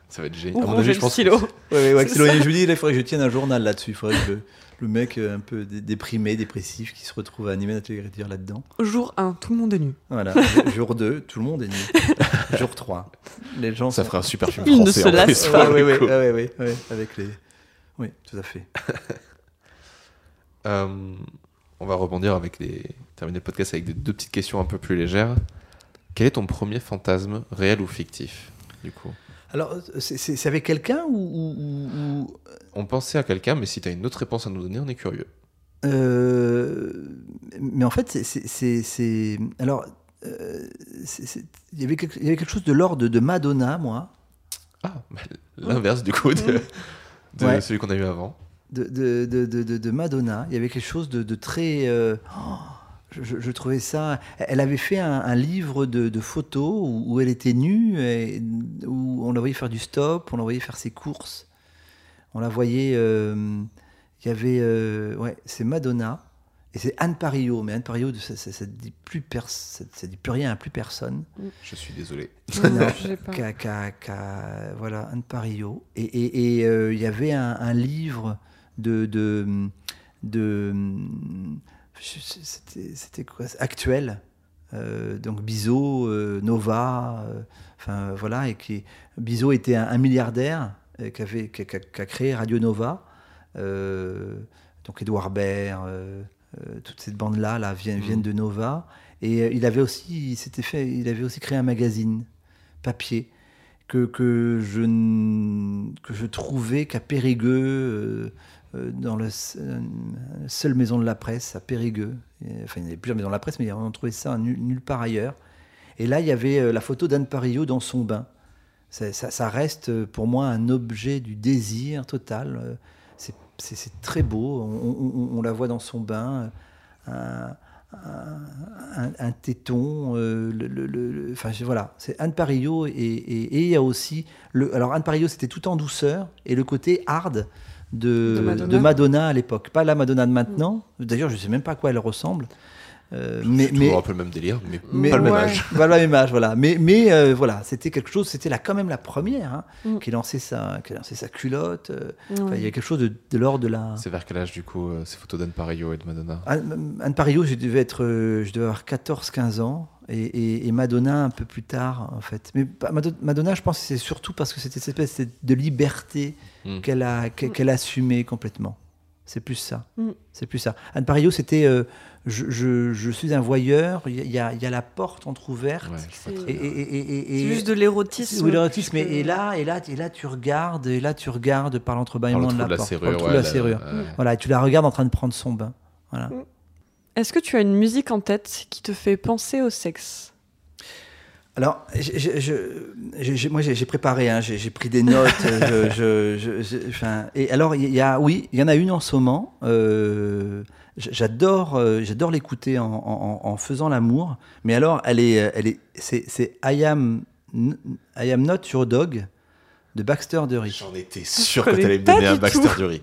Speaker 1: Ça va être génial.
Speaker 2: Ou
Speaker 1: À mon
Speaker 2: ranger
Speaker 1: avis,
Speaker 2: le
Speaker 1: je pense.
Speaker 2: stylo.
Speaker 3: Ouais, ouais, ouais,
Speaker 2: C'est
Speaker 3: stylo.
Speaker 2: ça.
Speaker 3: Et je vous dis, là, il faudrait que je tienne un journal là-dessus. Il faudrait que le, mec euh, un peu dé- déprimé, dépressif, qui se retrouve à animer un atelier d'écriture là-dedans.
Speaker 2: Jour 1, tout le monde est nu.
Speaker 3: Voilà. Jour 2, tout le monde est nu. Jour 3, les gens
Speaker 1: Ça
Speaker 3: sont-
Speaker 1: ferait un super film
Speaker 2: Il ne se
Speaker 1: en
Speaker 2: lasse
Speaker 1: plus,
Speaker 2: pas.
Speaker 1: pour
Speaker 3: Ouais,
Speaker 1: le
Speaker 3: ouais, ouais,
Speaker 1: coup.
Speaker 3: ouais, ouais, ouais, avec les. Oui, tout à fait.
Speaker 1: Euh, on va rebondir avec des. Terminer le podcast avec des deux petites questions un peu plus légères. Quel est ton premier fantasme, réel ou fictif, du coup?
Speaker 3: Alors, c'est- avec quelqu'un ou. ou- ou- ou-
Speaker 1: On pensait à quelqu'un, mais si tu as une autre réponse à nous donner, on est curieux.
Speaker 3: Euh, mais en fait, c'est- Alors, euh, il y avait quelque- il y avait quelque chose de l'ordre de Madonna, moi.
Speaker 1: Ah, bah, l'inverse du coup de, de
Speaker 3: Ouais.
Speaker 1: celui qu'on a eu avant.
Speaker 3: de, Madonna. Il y avait quelque chose de, de très. euh, oh, je, trouvais ça. Elle avait fait un, un livre de, de photos où, où elle était nue, et, où on la voyait faire du stop, on la voyait faire ses courses. On la voyait. euh, il y avait. euh, ouais, c'est Madonna. Et c'est Anne Parillo. Mais Anne Parillo, ça, ça, ça dit plus ça, ça dit plus rien à plus personne.
Speaker 1: Je suis désolé.
Speaker 3: Non,
Speaker 2: pas.
Speaker 3: qu'a- qu'a- voilà, Anne Parillo. Et il et, et, euh, il y avait un, un livre de. C'était quoi? Actuel. Euh, donc Bizot, euh, Nova, euh, enfin voilà, et qui Bizot était un, un milliardaire qui, avait, qui, a- qui a- qui a créé Radio Nova. Donc Édouard Baird, toute cette bande-là là, viennent,
Speaker 1: Mhm.
Speaker 3: viennent de Nova. Et il avait aussi, il s'était fait, il avait aussi créé un magazine papier que, que, je, que je trouvais qu'à Périgueux, dans la se- euh, seule maison de la presse, à Périgueux. Enfin, il n'y avait plusieurs maisons de la presse, mais on trouvait ça nulle, part ailleurs. Et là, il y avait euh, la photo d'Anne Parillo dans son bain. Ça, reste euh, pour moi un objet du désir total. Euh, c'est- très beau. On, la voit dans son bain. euh, un, téton. euh, enfin, voilà, c'est Anne Parillo et il y a aussi le. Alors Anne Parillo, c'était tout en douceur et le côté hard de,
Speaker 2: De
Speaker 3: de
Speaker 2: Madonna.
Speaker 3: Madonna. à l'époque, pas la Madonna de maintenant. D'ailleurs, je sais même pas à quoi elle ressemble. Euh, mais,
Speaker 1: C'est
Speaker 3: mais,
Speaker 1: toujours un peu le même délire, mais,
Speaker 3: mais-
Speaker 1: pas le même
Speaker 2: Ouais.
Speaker 1: âge.
Speaker 3: voilà le même âge, voilà. Mais, mais euh, voilà, c'était quelque chose, c'était là quand même la première hein,
Speaker 2: Mm.
Speaker 3: qui, lançait sa, qui lançait sa culotte. euh, il y a quelque chose de, de l'ordre de la.
Speaker 1: C'est vers quel âge, du coup, euh, ces photos d'Anne Parillo et de Madonna?
Speaker 3: Anne, Anne Parillo, je devais, être, euh, je devais avoir 14-15 ans. Et, et- et Madonna un peu plus tard, en fait. Mais Madonna, je pense que c'est surtout parce que c'était cette espèce de liberté
Speaker 1: Mm.
Speaker 3: qu'elle a, qu'elle qu'elle assumait complètement. C'est plus ça.
Speaker 2: Mm.
Speaker 3: C'est plus ça. Anne Parillo, c'était euh, je, je- je suis un voyeur, il y, a- y la porte entrouverte.
Speaker 1: Ouais,
Speaker 3: Et, et- et-
Speaker 2: juste de l'érotisme.
Speaker 3: oui, l'érotisme.
Speaker 2: que-
Speaker 3: Et, là, et, là, et là, tu regardes, et là, tu regardes par
Speaker 1: Par
Speaker 3: l'entrebâillement
Speaker 1: le
Speaker 3: de la, porte, par
Speaker 1: serrure.
Speaker 3: le
Speaker 1: ouais,
Speaker 3: la
Speaker 1: la-
Speaker 3: serrure.
Speaker 1: ouais.
Speaker 3: Voilà, et tu la regardes en train de prendre son bain. Voilà.
Speaker 2: Est-ce que tu as une musique en tête qui te fait penser au sexe?
Speaker 3: Alors, je- je- je- je- je- moi, j'ai préparé, hein, j'ai pris des notes. je- je- je- je- enfin, et alors, il y a, oui, il y en a une en ce moment. euh, j'adore, euh, j'adore l'écouter en, en- en faisant l'amour. Mais alors, elle est, elle est, c'est, I am, N- I am not your dog de Baxter Dury.
Speaker 1: J'en étais sûr
Speaker 2: Je
Speaker 1: que tu allais me donner un Baxter
Speaker 2: tout.
Speaker 1: Dury.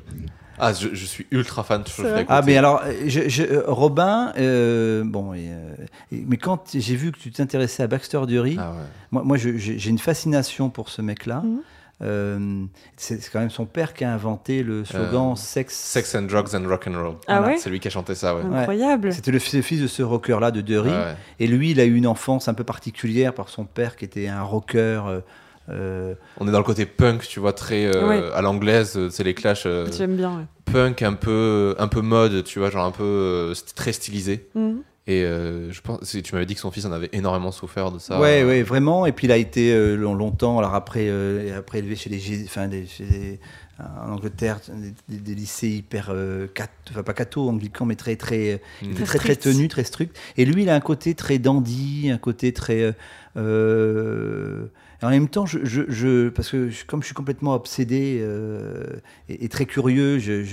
Speaker 1: Ah, je, je suis ultra fan. Ferai
Speaker 2: vrai
Speaker 1: écouter.
Speaker 3: Ah, mais alors, euh, je, je- Robin, euh, bon, et, euh, et- mais quand j'ai vu que tu t'intéressais à Baxter Dury,
Speaker 1: Ah ouais.
Speaker 3: moi, j'ai une fascination pour ce mec-là.
Speaker 2: Mhm.
Speaker 3: Euh, c'est quand même son père qui a inventé le slogan
Speaker 1: Euh,
Speaker 3: sexe.
Speaker 1: Sex and Drugs and Rock and Roll.
Speaker 2: Ah ouais
Speaker 1: C'est lui qui a chanté ça, ouais.
Speaker 2: Incroyable.
Speaker 3: C'était le fils de ce rocker-là, de Dury.
Speaker 1: Ouais.
Speaker 3: Et lui, il a eu une enfance un peu particulière par son père qui était un rocker. Euh,
Speaker 1: On est dans le côté punk, tu vois, très euh,
Speaker 2: Ouais.
Speaker 1: à l'anglaise. euh, C'est les clashs euh,
Speaker 2: J'aime bien. ouais.
Speaker 1: punk un peu, un peu mode, tu vois, genre un peu euh, très stylisé.
Speaker 2: Mhm.
Speaker 1: Et euh, je pense, tu m'avais dit que son fils en avait énormément souffert de ça.
Speaker 3: ouais, ouais, vraiment. Et puis il a été euh, long- longtemps, alors après, euh, après élevé chez les, enfin, chez les- en Angleterre, des, des- des lycées hyper, euh, cat- enfin pas catho, anglicans, mais très, très. Il était
Speaker 2: Très
Speaker 3: très tenu, très strict. Et lui, il a un côté très dandy, un côté très. En même temps, je, parce que comme je suis complètement obsédé euh, et, et très curieux, je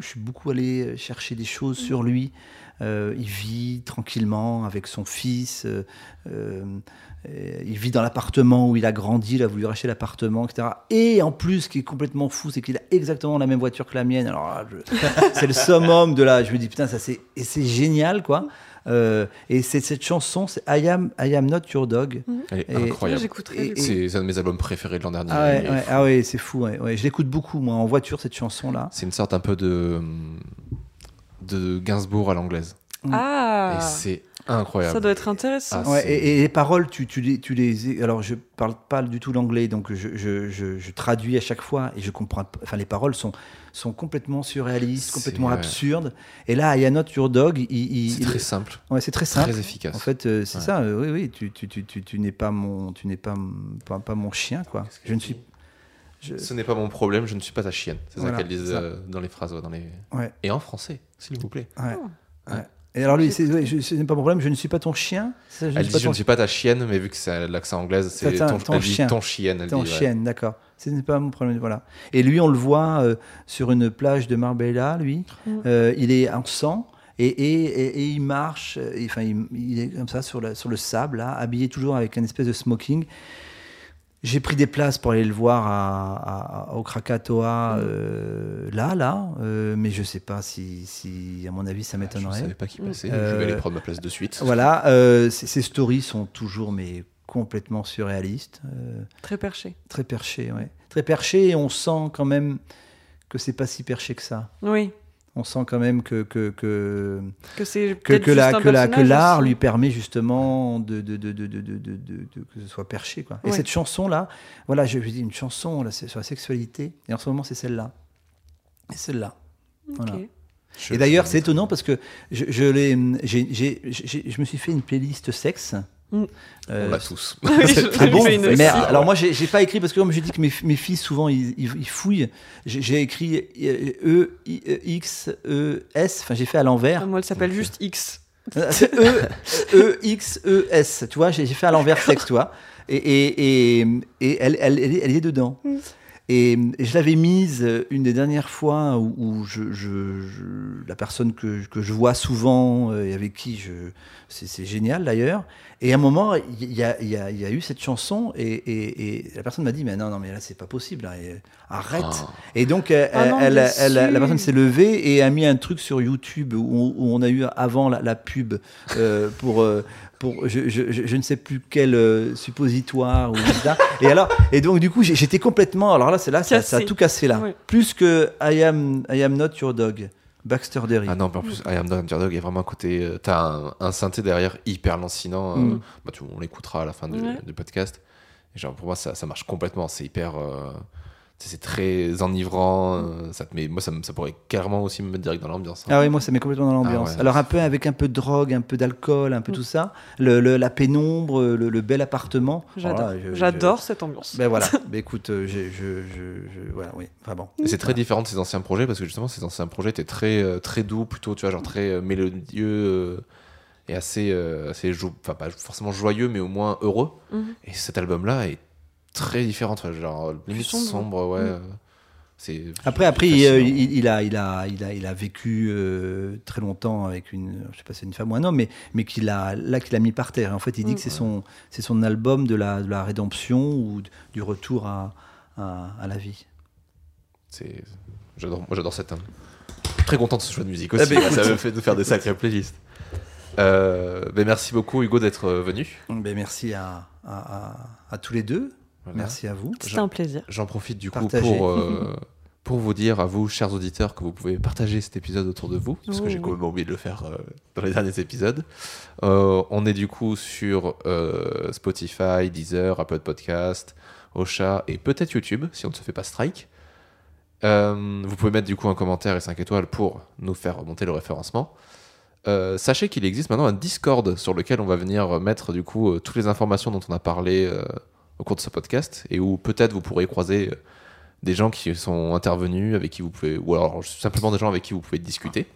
Speaker 3: suis beaucoup allé chercher des choses sur lui. Euh, il vit tranquillement avec son fils. euh, euh, il vit dans l'appartement où il a grandi, il a voulu racheter l'appartement, etc. Et en plus, ce qui est complètement fou, c'est qu'il a exactement la même voiture que la mienne. Alors je- c'est le summum de là. Je me dis, putain, ça c'est, et c'est génial, quoi. Euh, et c'est cette chanson, c'est I am, I am not your dog.
Speaker 1: Elle est
Speaker 3: Et-
Speaker 1: incroyable.
Speaker 2: Coup.
Speaker 1: C'est un de mes albums préférés de l'an dernier.
Speaker 3: Ah ouais, ah ouais, c'est fou. ouais, ouais. Je l'écoute beaucoup, moi, en voiture, cette chanson-là.
Speaker 1: C'est une sorte un peu de, de Gainsbourg à l'anglaise.
Speaker 2: Ah,
Speaker 1: Et c'est incroyable.
Speaker 2: ça doit être intéressant.
Speaker 1: Ah,
Speaker 3: Ouais, et, et les paroles, tu, tu, les, tu les. Alors, je parle pas du tout l'anglais, donc je, je, je, je traduis à chaque fois et je comprends. pas- Enfin, les paroles sont, sont complètement surréalistes, complètement
Speaker 1: ouais.
Speaker 3: absurdes. Et là, not your dog, il. il-
Speaker 1: C'est
Speaker 3: il-
Speaker 1: très simple,
Speaker 3: ouais, c'est très simple.
Speaker 1: très efficace.
Speaker 3: En fait, euh, c'est
Speaker 1: Ouais.
Speaker 3: ça. euh, oui, oui. Tu, tu, tu, tu, tu n'es pas mon, tu n'es pas, pas, pas mon chien, quoi. Je ne suis.
Speaker 1: Ce n'est pas mon problème, je ne suis pas ta chienne. C'est
Speaker 3: Voilà,
Speaker 1: ça qu'elle disent euh, dans les phrases. Dans les...
Speaker 3: Ouais.
Speaker 1: Et en français, s'il vous plaît.
Speaker 3: Ouais.
Speaker 1: Ouais.
Speaker 3: Et alors lui, c'est, ouais, je- ce n'est pas mon problème. Je ne suis pas ton chien. Ça, je
Speaker 1: Elle dit
Speaker 3: pas
Speaker 1: Je
Speaker 3: ton
Speaker 1: ne suis pas ta chienne, mais vu que c'est l'accent anglaise, c'est ton,
Speaker 3: ton
Speaker 1: elle dit
Speaker 3: chien.
Speaker 1: ton chienne. Elle
Speaker 3: Ton
Speaker 1: dit, ouais.
Speaker 3: chienne, d'accord. Ce n'est pas mon problème, voilà. Et lui, on le voit euh, sur une plage de Marbella, lui.
Speaker 2: Mm.
Speaker 3: Euh, il est en sang et, et, et- et il marche, enfin, il, il est comme ça sur, la- sur le sable, là, habillé toujours avec un espèce de smoking. J'ai pris des places pour aller le voir à, à- au Krakatoa,
Speaker 2: Mm.
Speaker 3: euh, là, là, euh, mais je sais pas si, si, à mon avis, ça
Speaker 1: Je ne
Speaker 3: m'étonnerait.
Speaker 1: savais pas qui
Speaker 2: Mm.
Speaker 1: passait. Je
Speaker 3: Euh,
Speaker 1: vais aller prendre ma place de suite.
Speaker 3: Voilà, euh, ces, stories sont toujours mais complètement surréalistes. euh,
Speaker 2: Très perché.
Speaker 3: Très perché, ouais. Très perché et on sent quand même que c'est pas si perché que ça.
Speaker 2: Oui,
Speaker 3: On sent quand même que, que, que,
Speaker 2: que c'est
Speaker 3: que,
Speaker 2: peut-être
Speaker 3: que, la,
Speaker 2: juste un
Speaker 3: que, la- que
Speaker 2: personnage
Speaker 3: l'art
Speaker 2: aussi.
Speaker 3: lui permet justement de, de, de, de, de, de, de- de- de- que ce soit perché. Quoi. Et cette chanson-là, voilà, je dis une chanson là, c'est sur la sexualité, et en ce moment c'est celle-là. Et celle-là. Voilà.
Speaker 2: Ok.
Speaker 1: Je-
Speaker 3: Et d'ailleurs, c'est étonnant parce que je, je, l'ai- j'ai- j'ai- j'ai- je me suis fait une playlist sexe.
Speaker 2: Mm.
Speaker 3: Euh,
Speaker 1: On l'a tous.
Speaker 2: Oui, je
Speaker 3: bon Mais
Speaker 2: aussi.
Speaker 3: alors moi j'ai j'ai pas écrit parce que comme je dis que mes, mes filles souvent ils, ils- ils fouillent. J'ai j'ai écrit E I- E, X E S. Enfin j'ai fait à l'envers.
Speaker 2: Moi, elle s'appelle juste X.
Speaker 3: C'est E E X E S. Tu vois j'ai j'ai fait à l'envers sexe tu vois. Et, et, et, et elle, elle, elle, est- elle est dedans.
Speaker 2: Mm.
Speaker 3: Et, et je l'avais mise euh, une des dernières fois où, où je, je- je- la personne que, que je vois souvent euh, et avec qui je. C'est c'est génial d'ailleurs. Et à un moment, il y a, il y a- il y a eu cette chanson et, et- et la personne m'a dit Mais non, non, mais là, c'est pas possible. là, et- arrête.
Speaker 1: Ah.
Speaker 3: Et donc,
Speaker 2: Ah non,
Speaker 3: elle,
Speaker 2: bien
Speaker 3: elle-
Speaker 2: sûr.
Speaker 3: la personne s'est levée et a mis un truc sur YouTube où, où on a eu avant la, la pub euh, pour. euh, pour je, je- je- je ne sais plus quel euh, suppositoire ou et alors et donc du coup j'étais complètement alors là c'est là ça, ça a tout cassé là plus que I am I am not your dog Baxter Derry
Speaker 1: Ah non, mais en plus, I Am Not Your Dog, il y a vraiment un côté. euh, T'as un, un synthé derrière hyper lancinant. euh,
Speaker 3: Mm.
Speaker 1: bah, tu, on l'écoutera à la fin du,
Speaker 2: Ouais.
Speaker 1: du podcast. Et genre, pour moi, ça, ça marche complètement. C'est hyper. euh, c'est très enivrant. euh, ça te met, moi, ça, ça pourrait carrément aussi me mettre direct dans l'ambiance. hein.
Speaker 3: Ah oui, moi ça met complètement dans l'ambiance.
Speaker 1: Ah ouais.
Speaker 3: Alors un peu avec un peu de drogue, un peu d'alcool, un peu tout ça, le, le- la pénombre, le, le bel appartement.
Speaker 2: J'adore.
Speaker 3: Voilà, je-
Speaker 2: J'adore cette ambiance.
Speaker 3: Ben voilà. Ben écoute, euh, je, je, je- voilà, oui, enfin bon.
Speaker 1: Et c'est très différent de ces anciens projets parce que justement, ces anciens projets étaient très, euh, très doux, plutôt, tu vois, genre très mélodieux et assez, euh, assez jo- enfin, pas forcément joyeux, mais au moins heureux.
Speaker 2: Mhm.
Speaker 1: Et cet album-là est très différent, tu vois, genre limite
Speaker 2: sombre.
Speaker 1: sombre, ouais.
Speaker 2: Mm.
Speaker 1: euh, C'est
Speaker 3: Après, après, il, euh, il- il a, il a, il a, il a vécu euh, très longtemps avec une, je sais pas si c'est une femme ou un homme, mais, mais qu'il a, là qu'il a mis par terre. En fait, il dit
Speaker 2: Mm.
Speaker 3: que c'est son, c'est son album de la, de la rédemption ou du retour à, à, à la vie.
Speaker 1: C'est, j'adore, moi j'adore cet homme. Très content de ce choix de musique aussi.
Speaker 3: Ah bah,
Speaker 1: ça me fait de faire des sacrées playlists. Euh, ben merci beaucoup Hugo d'être euh, venu.
Speaker 3: Ben, merci à, à, à- à tous les deux.
Speaker 1: Voilà.
Speaker 3: Merci à vous.
Speaker 2: C'était un plaisir.
Speaker 1: J'en profite du coup pour, euh, pour vous dire à vous, chers auditeurs, que vous pouvez partager cet épisode autour de vous, parce que j'ai
Speaker 2: Oh.
Speaker 1: complètement oublié de le faire euh, dans les derniers épisodes. Euh, on est du coup sur euh, Spotify, Deezer, Apple Podcast, Ocha et peut-être YouTube, si on ne se fait pas strike. Euh, vous pouvez mettre du coup un commentaire et 5 étoiles pour nous faire remonter le référencement. Euh, sachez qu'il existe maintenant un Discord sur lequel on va venir mettre du coup euh, toutes les informations dont on a parlé euh, au cours de ce podcast et où peut-être vous pourrez croiser euh, des gens qui sont intervenus avec qui vous pouvez ou alors simplement des gens avec qui vous pouvez discuter.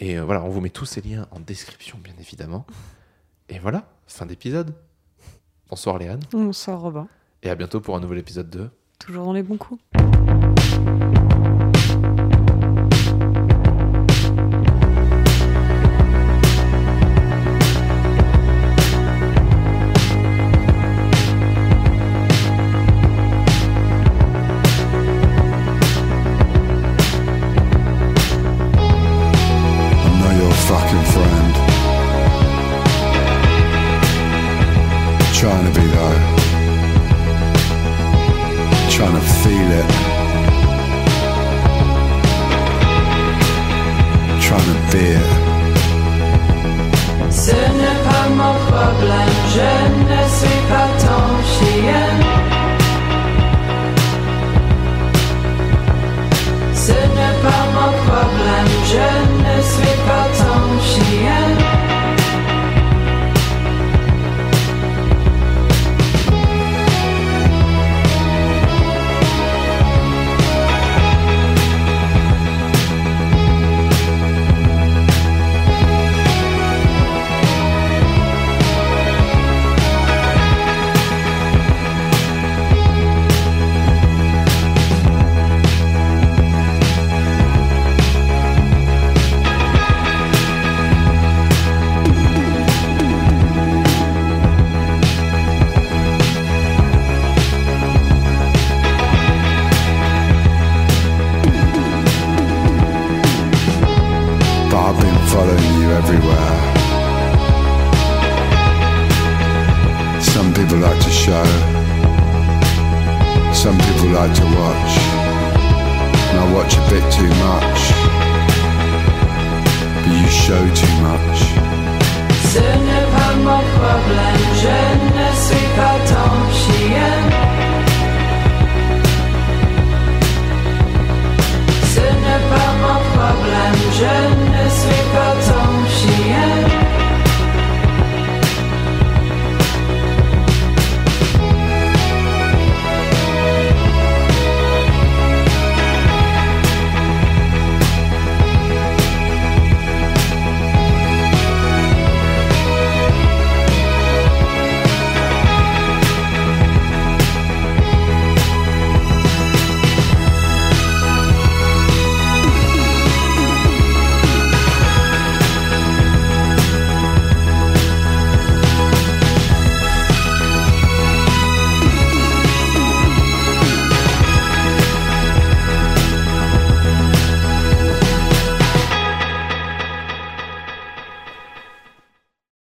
Speaker 1: Et euh, voilà, on vous met tous ces liens en description bien évidemment. Et voilà, fin d'épisode. Bonsoir Léane
Speaker 2: Bonsoir Robin.
Speaker 1: et à bientôt pour un nouvel épisode de
Speaker 2: Toujours dans les bons coups.